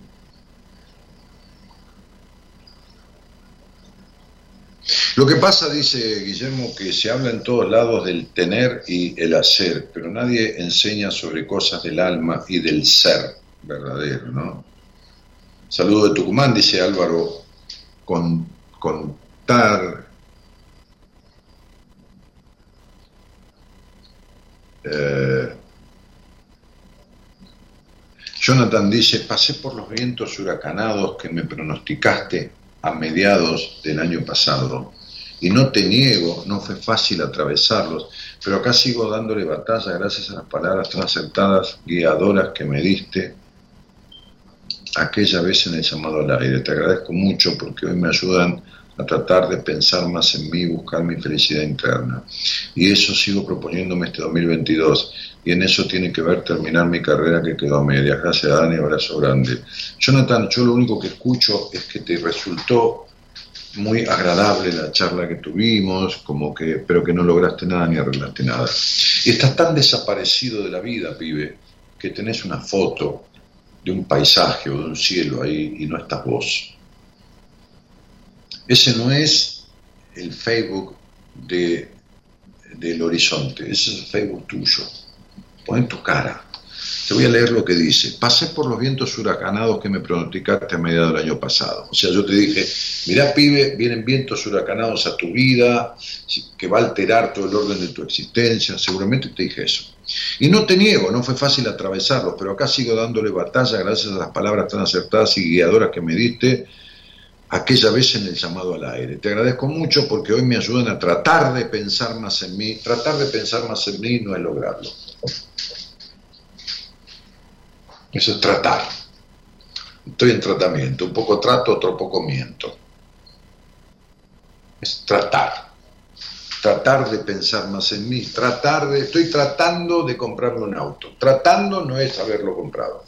Lo que pasa, dice Guillermo, que se habla en todos lados del tener y el hacer, pero nadie enseña sobre cosas del alma y del ser verdadero, ¿no? Saludo de Tucumán, dice Álvaro, con, con eh, Jonathan dice, pasé por los vientos huracanados que me pronosticaste a mediados del año pasado y no te niego, no fue fácil atravesarlos, pero acá sigo dándole batalla gracias a las palabras tan acertadas, guiadoras que me diste aquella vez en el llamado al aire. Te agradezco mucho porque hoy me ayudan a tratar de pensar más en mí, buscar mi felicidad interna. Y eso sigo proponiéndome este 2022. Y en eso tiene que ver terminar mi carrera que quedó a media. Gracias, Dani, abrazo grande. Jonathan, yo lo único que escucho es que te resultó muy agradable la charla que tuvimos, como que, pero que no lograste nada ni arreglaste nada. Y estás tan desaparecido de la vida, pibe, que tenés una foto de un paisaje o de un cielo ahí y no estás vos. Ese no es el Facebook de, del horizonte, ese es el Facebook tuyo. Pon tu cara. Te voy a leer lo que dice. Pasé por los vientos huracanados que me pronosticaste a mediados del año pasado. O sea, yo te dije, mirá pibe, vienen vientos huracanados a tu vida, que va a alterar todo el orden de tu existencia. Seguramente te dije eso. Y no te niego, no fue fácil atravesarlos, pero acá sigo dándole batalla gracias a las palabras tan acertadas y guiadoras que me diste aquella vez en el llamado al aire. Te agradezco mucho porque hoy me ayudan a tratar de pensar más en mí. Tratar de pensar más en mí no es lograrlo. Eso es tratar. Estoy en tratamiento, un poco trato, otro poco miento. Es tratar. Tratar de pensar más en mí, tratar de... Estoy tratando de comprarme un auto. Tratando no es haberlo comprado.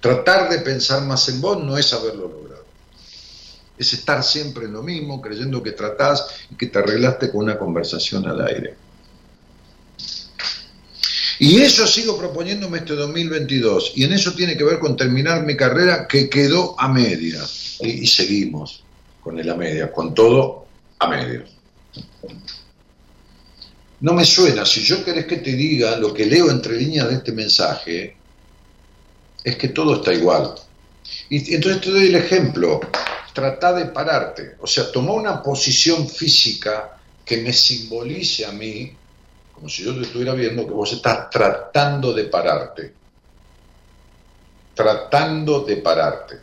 Tratar de pensar más en vos no es haberlo logrado es estar siempre en lo mismo, creyendo que tratás y que te arreglaste con una conversación al aire. Y eso sigo proponiéndome este 2022. Y en eso tiene que ver con terminar mi carrera que quedó a media. Y, seguimos con el a media, con todo a media. No me suena, si yo querés que te diga lo que leo entre líneas de este mensaje, es que todo está igual. Y entonces te doy el ejemplo trata de pararte. O sea, toma una posición física que me simbolice a mí, como si yo te estuviera viendo que vos estás tratando de pararte. Tratando de pararte.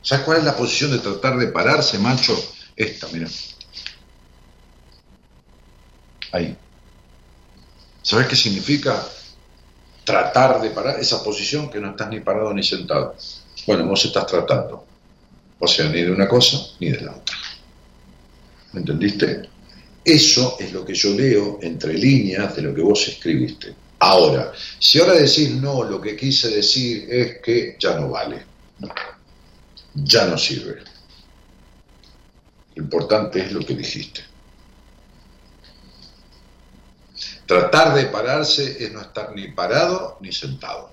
¿Sabes cuál es la posición de tratar de pararse, macho? Esta, mira. Ahí. ¿Sabes qué significa tratar de parar? Esa posición que no estás ni parado ni sentado. Bueno, vos estás tratando. O sea, ni de una cosa ni de la otra. ¿Me entendiste? Eso es lo que yo leo entre líneas de lo que vos escribiste. Ahora, si ahora decís no, lo que quise decir es que ya no vale. Ya no sirve. Lo importante es lo que dijiste. Tratar de pararse es no estar ni parado ni sentado.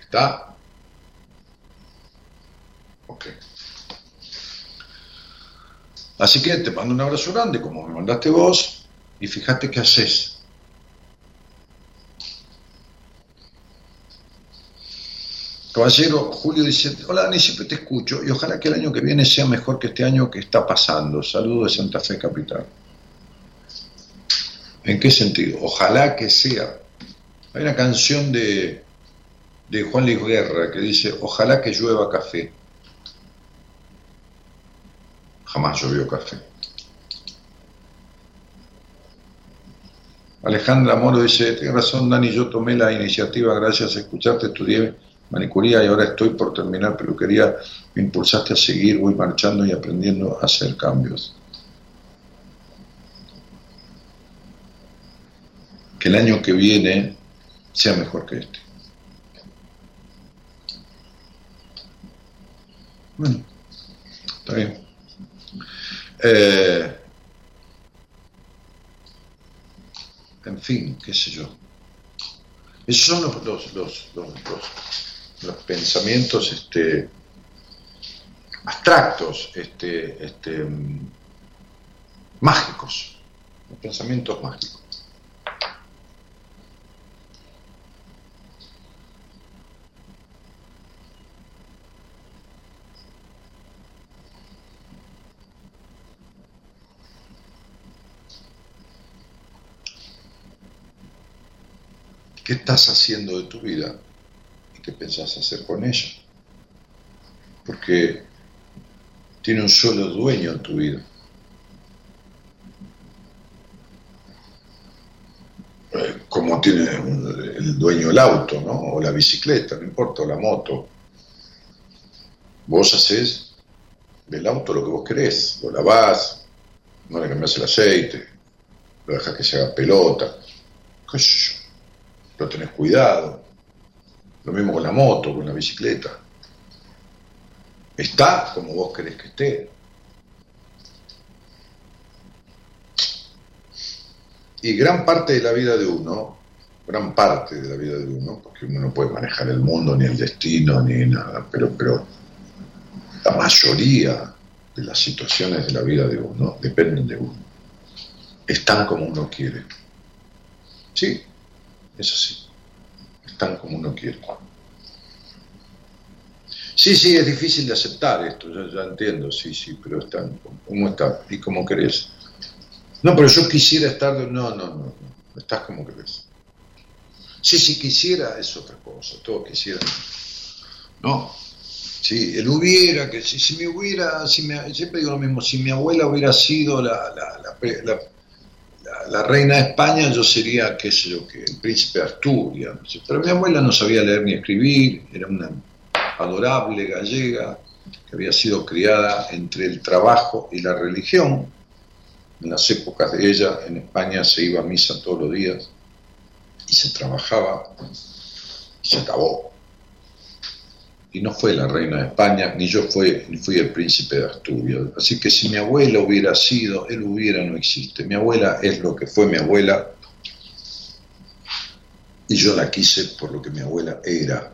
¿Está? Ok. Así que te mando un abrazo grande, como me mandaste vos, y fíjate qué haces. Caballero, Julio dice, hola Dani, siempre te escucho y ojalá que el año que viene sea mejor que este año que está pasando. Saludos de Santa Fe Capital. ¿En qué sentido? Ojalá que sea. Hay una canción de de Juan Luis Guerra que dice, ojalá que llueva café. Jamás llovió café. Alejandra Moro dice, tienes razón Dani, yo tomé la iniciativa gracias a escucharte, estudié manicuría y ahora estoy por terminar peluquería, me impulsaste a seguir, voy marchando y aprendiendo a hacer cambios. Que el año que viene sea mejor que este. Bueno, está bien. Eh, en fin, qué sé yo. Esos son los, los, los, los pensamientos este, abstractos, este, este, mm, mágicos, los pensamientos mágicos. ¿Qué estás haciendo de tu vida y qué pensás hacer con ella? Porque tiene un solo dueño en tu vida. Eh, como tiene el dueño el auto, ¿no? O la bicicleta, no importa, o la moto. Vos haces del auto lo que vos querés, lo lavás, no le cambiás el aceite, lo dejas que se haga pelota, pero tenés cuidado. Lo mismo con la moto, con la bicicleta. Está como vos querés que esté. Y gran parte de la vida de uno, gran parte de la vida de uno, porque uno no puede manejar el mundo, ni el destino, ni nada, pero, pero la mayoría de las situaciones de la vida de uno dependen de uno. Están como uno quiere. Sí, eso sí, están como uno quiere. Sí, sí, es difícil de aceptar esto, ya, ya entiendo, sí, sí, pero están como está y como querés. No, pero yo quisiera estar, no, no, no, no, estás como querés. Sí, si quisiera es otra cosa, todo quisiera. No, sí, él hubiera, que si, si me hubiera, si me, siempre digo lo mismo, si mi abuela hubiera sido la reina de España yo sería, qué sé yo, que el príncipe de Asturias. Pero mi abuela no sabía leer ni escribir, era una adorable gallega que había sido criada entre el trabajo y la religión. En las épocas de ella, en España se iba a misa todos los días y se trabajaba y se acabó y no fue la reina de España, ni yo fui, ni fui el príncipe de Asturias. Así que si mi abuela hubiera sido, él hubiera no existe. Mi abuela es lo que fue mi abuela y yo la quise por lo que mi abuela era,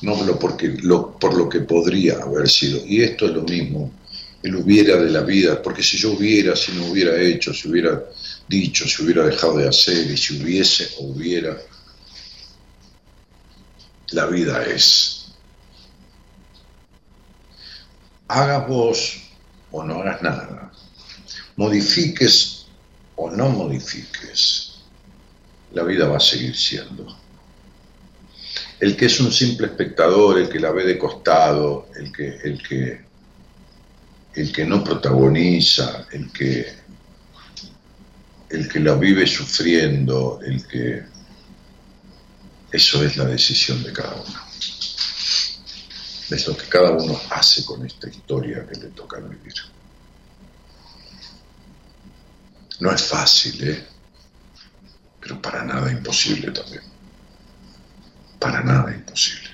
no porque, lo, por lo que podría haber sido. Y esto es lo mismo, él hubiera de la vida, porque si yo hubiera, si no hubiera hecho, si hubiera dicho, si hubiera dejado de hacer, y si hubiese o hubiera, la vida es hagas vos o no hagas nada, modifiques o no modifiques, la vida va a seguir siendo. El que es un simple espectador, el que la ve de costado, el que, el que, el que no protagoniza, el que, el que la vive sufriendo, el que... Eso es la decisión de cada uno es lo que cada uno hace con esta historia que le toca vivir. No es fácil, ¿eh? Pero para nada imposible también. Para nada imposible.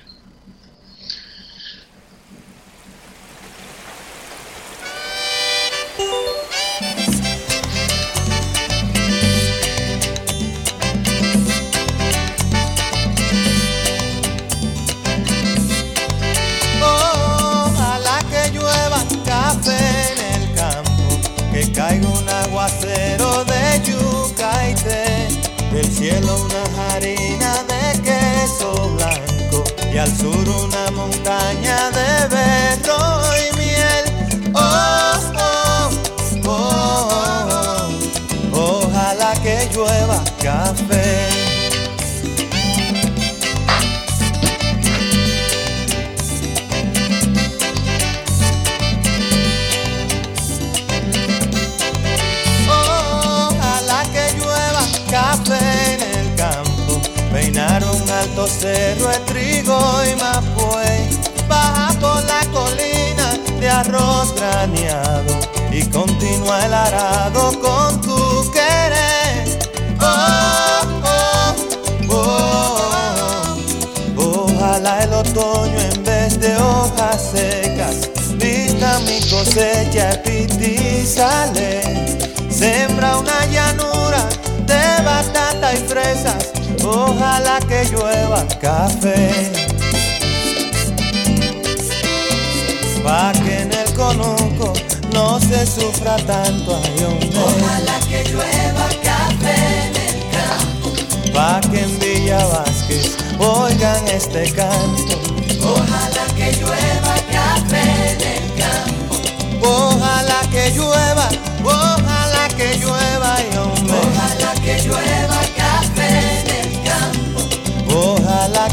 Al sur una montaña de berro alto cerro de trigo y mapuey. Baja por la colina de arroz graneado y continúa el arado con tu querer. Oh, oh, oh, Ojalá el otoño en vez de hojas secas vista mi cosecha y sale. Sembra una llanura de batata y fresas, ojalá que llueva café. Pa' que en el conuco no se sufra tanto ayón. Ojalá que llueva café en el campo. Pa' que en Villa Vázquez oigan este canto. Ojalá que llueva café en el campo. Ojalá que llueva, ojalá que llueva y hombre. Ojalá que llueva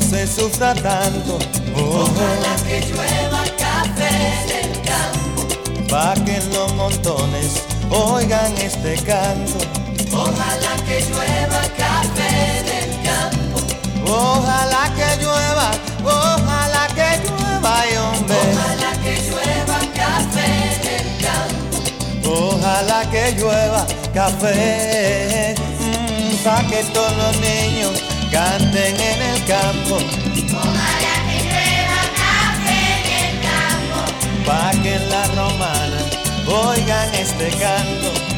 se sufra tanto. Ojalá que llueva café en el campo. Pa' que en los montones oigan este canto. Ojalá que llueva café en el campo. Ojalá que llueva, ojalá que llueva, y hombre. Ojalá que llueva café Ojalá que llueva café, mm, pa' que todos los niños canten en el campo. Ojalá que llueva café en el campo. Pa' que en la oigan este canto.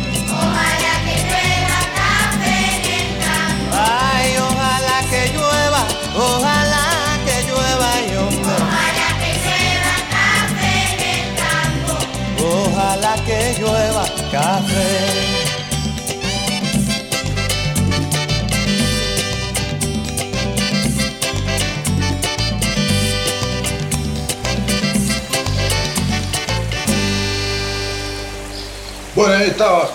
Bueno, ahí estaba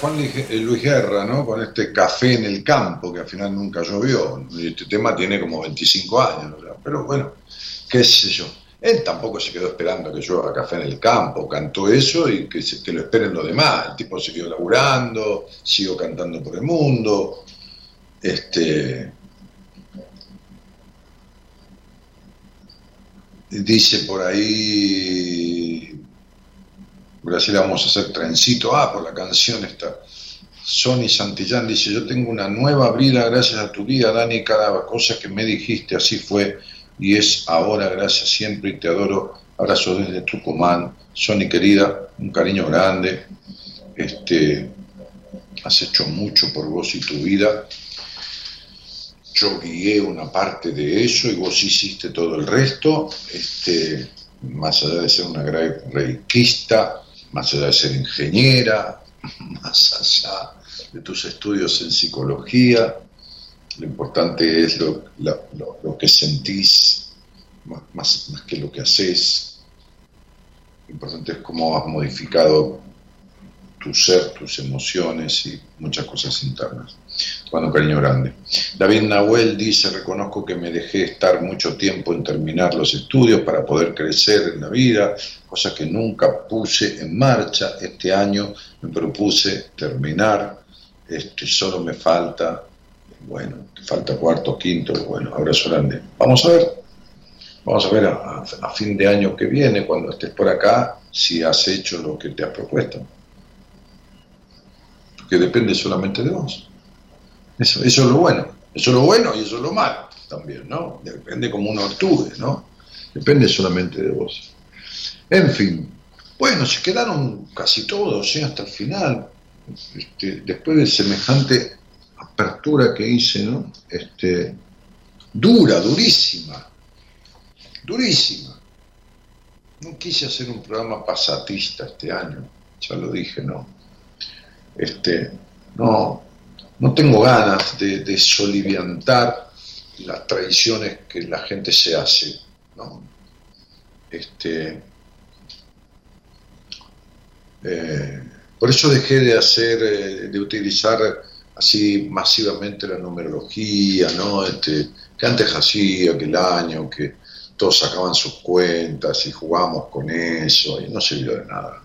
Juan, eh, Luis Guerra, ¿no? Con este café en el campo, que al final nunca llovió. Este tema tiene como 25 años, pero bueno, qué sé yo. Él tampoco se quedó esperando que haga café en el campo, cantó eso y que, se, lo esperen los demás. El tipo siguió laburando, siguió cantando por el mundo. Este, dice por ahí, Brasil vamos a hacer trencito, ah, por la canción esta. Sony Santillán dice, yo tengo una nueva vida gracias a tu vida, Dani, cada cosa que me dijiste así fue y es ahora, gracias siempre y te adoro. Abrazo desde Tucumán. Sony querida, un cariño grande. Este, has hecho mucho por vos y tu vida. Yo guié una parte de eso y vos hiciste todo el resto. Este, más allá de ser una gran reikista, más allá de ser ingeniera, más allá de tus estudios en psicología, lo importante es lo, que sentís más, más, que lo que haces. Lo importante es cómo has modificado tu ser, tus emociones y muchas cosas internas. Un cariño grande. David Nahuel dice, reconozco que me dejé estar mucho tiempo en terminar los estudios para poder crecer en la vida, cosa que nunca puse en marcha. Este año me propuse terminar, este, solo me falta bueno, falta cuarto, quinto, bueno, abrazo grande. Vamos a ver, vamos a ver a, fin de año que viene, cuando estés por acá, si has hecho lo que te has propuesto. Porque depende solamente de vos. Eso, eso es lo bueno. Eso es lo bueno y eso es lo malo también, ¿no? Depende cómo uno actúe, ¿no? Depende solamente de vos. En fin, bueno, se quedaron casi todos, ¿eh? hasta el final. Este, después de semejante apertura que hice, ¿no? Este, dura, durísima, durísima. No quise hacer un programa pasatista este año, ya lo dije, ¿no? Este, no, no tengo ganas de, soliviantar las tradiciones que la gente se hace, ¿no? Este, eh, por eso dejé de hacer, eh, de utilizar así masivamente la numerología, ¿no? Este, que antes hacía, aquel año, que todos sacaban sus cuentas y jugamos con eso, y no sirvió de nada.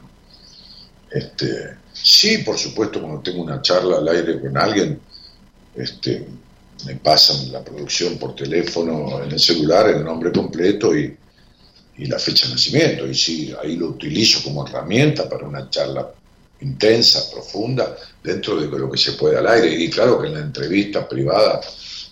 Este, sí, por supuesto, cuando tengo una charla al aire con alguien, este, me pasan la producción por teléfono en el celular, el nombre completo y, y la fecha de nacimiento. Y sí, ahí lo utilizo como herramienta para una charla intensa, profunda, dentro de lo que se puede al aire. Y claro que en la entrevista privada,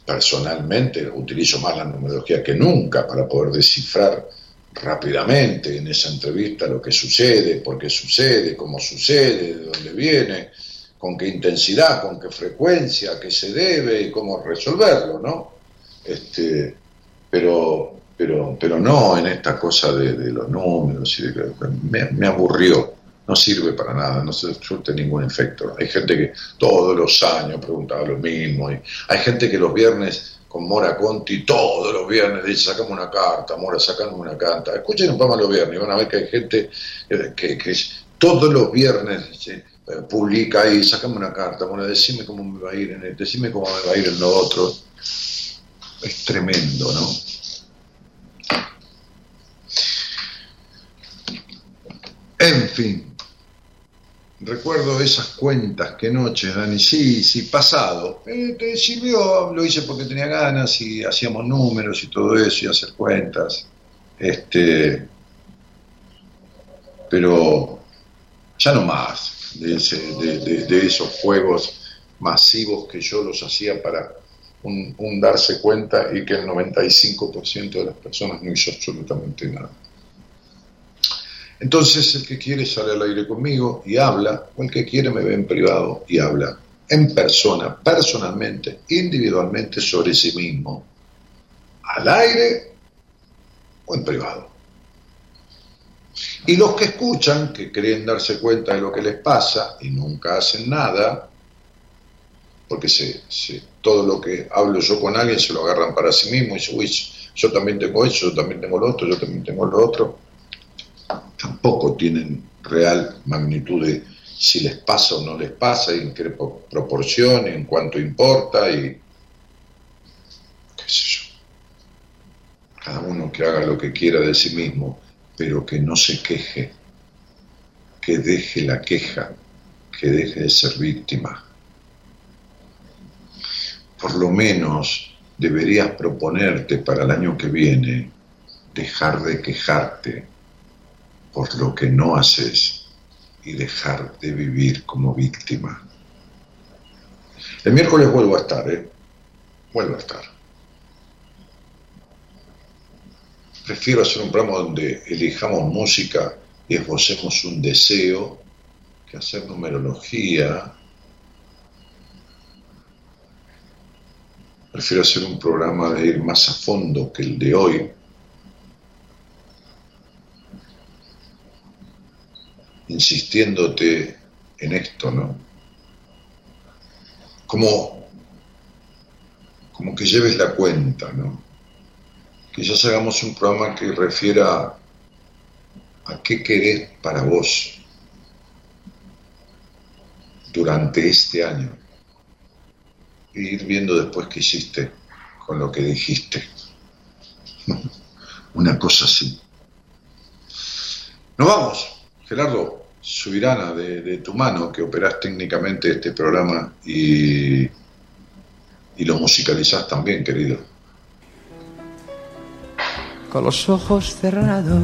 personalmente, utilizo más la numerología que nunca para poder descifrar rápidamente en esa entrevista lo que sucede, por qué sucede, cómo sucede, de dónde viene, con qué intensidad, con qué frecuencia, qué se debe y cómo resolverlo, ¿no? Este, pero, pero, pero no en esta cosa de, los números y de, me, me aburrió no sirve para nada, no se surte ningún efecto. Hay gente que todos los años preguntaba lo mismo, y hay gente que los viernes con Mora Conti, todos los viernes dice, sacamos una carta, Mora, sacamos una carta. Escuchen un poco los viernes, van a ver que hay gente eh, que, que todos los viernes eh, publica ahí, sacamos una carta, Mora, decime cómo me va a ir en el, decime cómo me va a ir en lo otro. Es tremendo, ¿no? En fin, recuerdo esas cuentas, qué noches, Dani, sí, sí, pasado. Eh, te sirvió, lo hice porque tenía ganas y hacíamos números y todo eso y hacer cuentas. Este, pero ya no más de, de, esos juegos masivos que yo los hacía para un, un darse cuenta y que el 95% de las personas no hizo absolutamente nada. Entonces el que quiere sale al aire conmigo y habla, o el que quiere me ve en privado y habla en persona, personalmente, individualmente sobre sí mismo, al aire o en privado. Y los que escuchan, que creen darse cuenta de lo que les pasa y nunca hacen nada, porque se, todo lo que hablo yo con alguien se lo agarran para sí mismo y dicen, uy, yo también tengo eso, yo también tengo lo otro, yo también tengo lo otro tampoco tienen real magnitud de si les pasa o no les pasa, y en qué proporción, en cuánto importa y qué sé yo. Cada uno que haga lo que quiera de sí mismo, pero que no se queje, que deje la queja, que deje de ser víctima. Por lo menos deberías proponerte para el año que viene dejar de quejarte por lo que no haces y dejar de vivir como víctima. El miércoles vuelvo a estar, ¿eh? Vuelvo a estar. Prefiero hacer un programa donde elijamos música y esbocemos un deseo que hacer numerología. Prefiero hacer un programa de ir más a fondo que el de hoy, insistiéndote en esto, ¿no? Como, como que lleves la cuenta, ¿no? Quizás hagamos un programa que refiera a qué querés para vos durante este año e ir viendo después qué hiciste con lo que dijiste. [laughs] Una cosa así. Nos vamos. Gerardo, Subirana, de, tu mano, que operás técnicamente este programa y, y lo musicalizás también, querido. Con los ojos cerrados,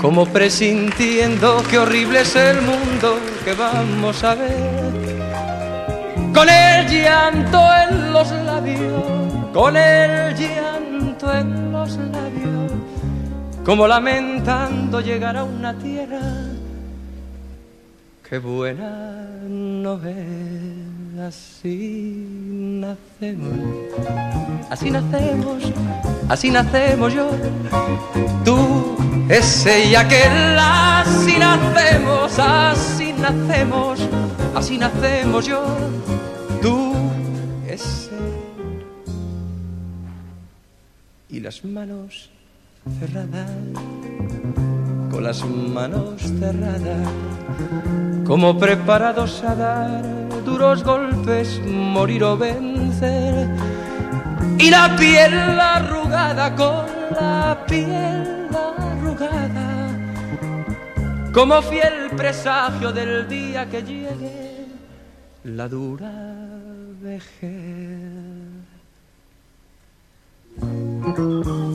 como presintiendo qué horrible es el mundo que vamos a ver. con el llanto en los labios, con el llanto en los labios, como lamentando llegar a una tierra. Que buena no es, así nacemos, así nacemos, así nacemos yo, tú, ese y aquel, así nacemos, así nacemos, así nacemos yo. Tú, ese. Y las manos cerradas, con las manos cerradas, como preparados a dar duros golpes, morir o vencer. Y la piel arrugada con la piel arrugada, como fiel presagio del día que llegue la dura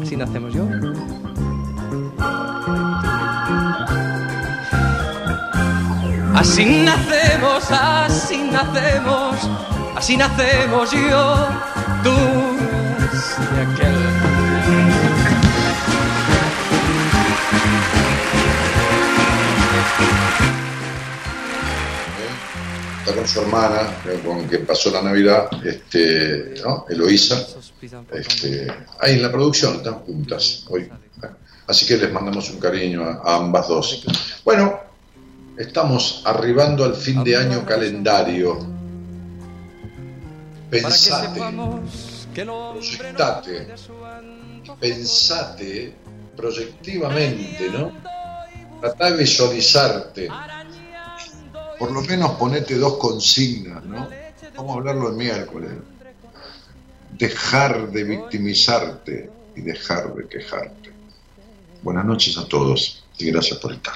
Así nacemos yo. Así nacemos, así nacemos, así nacemos yo, tú y aquel. Con su hermana, con quien pasó la Navidad, este, ¿no? Eloísa. Este, ahí en la producción están juntas hoy. Así que les mandamos un cariño a, ambas dos. Bueno, estamos arribando al fin de año calendario. Pensate, proyectate, pensate proyectivamente, ¿no? Trata de visualizarte por lo menos ponete dos consignas, ¿no? Vamos a hablarlo el miércoles. Dejar de victimizarte y dejar de quejarte. Buenas noches a todos y gracias por estar.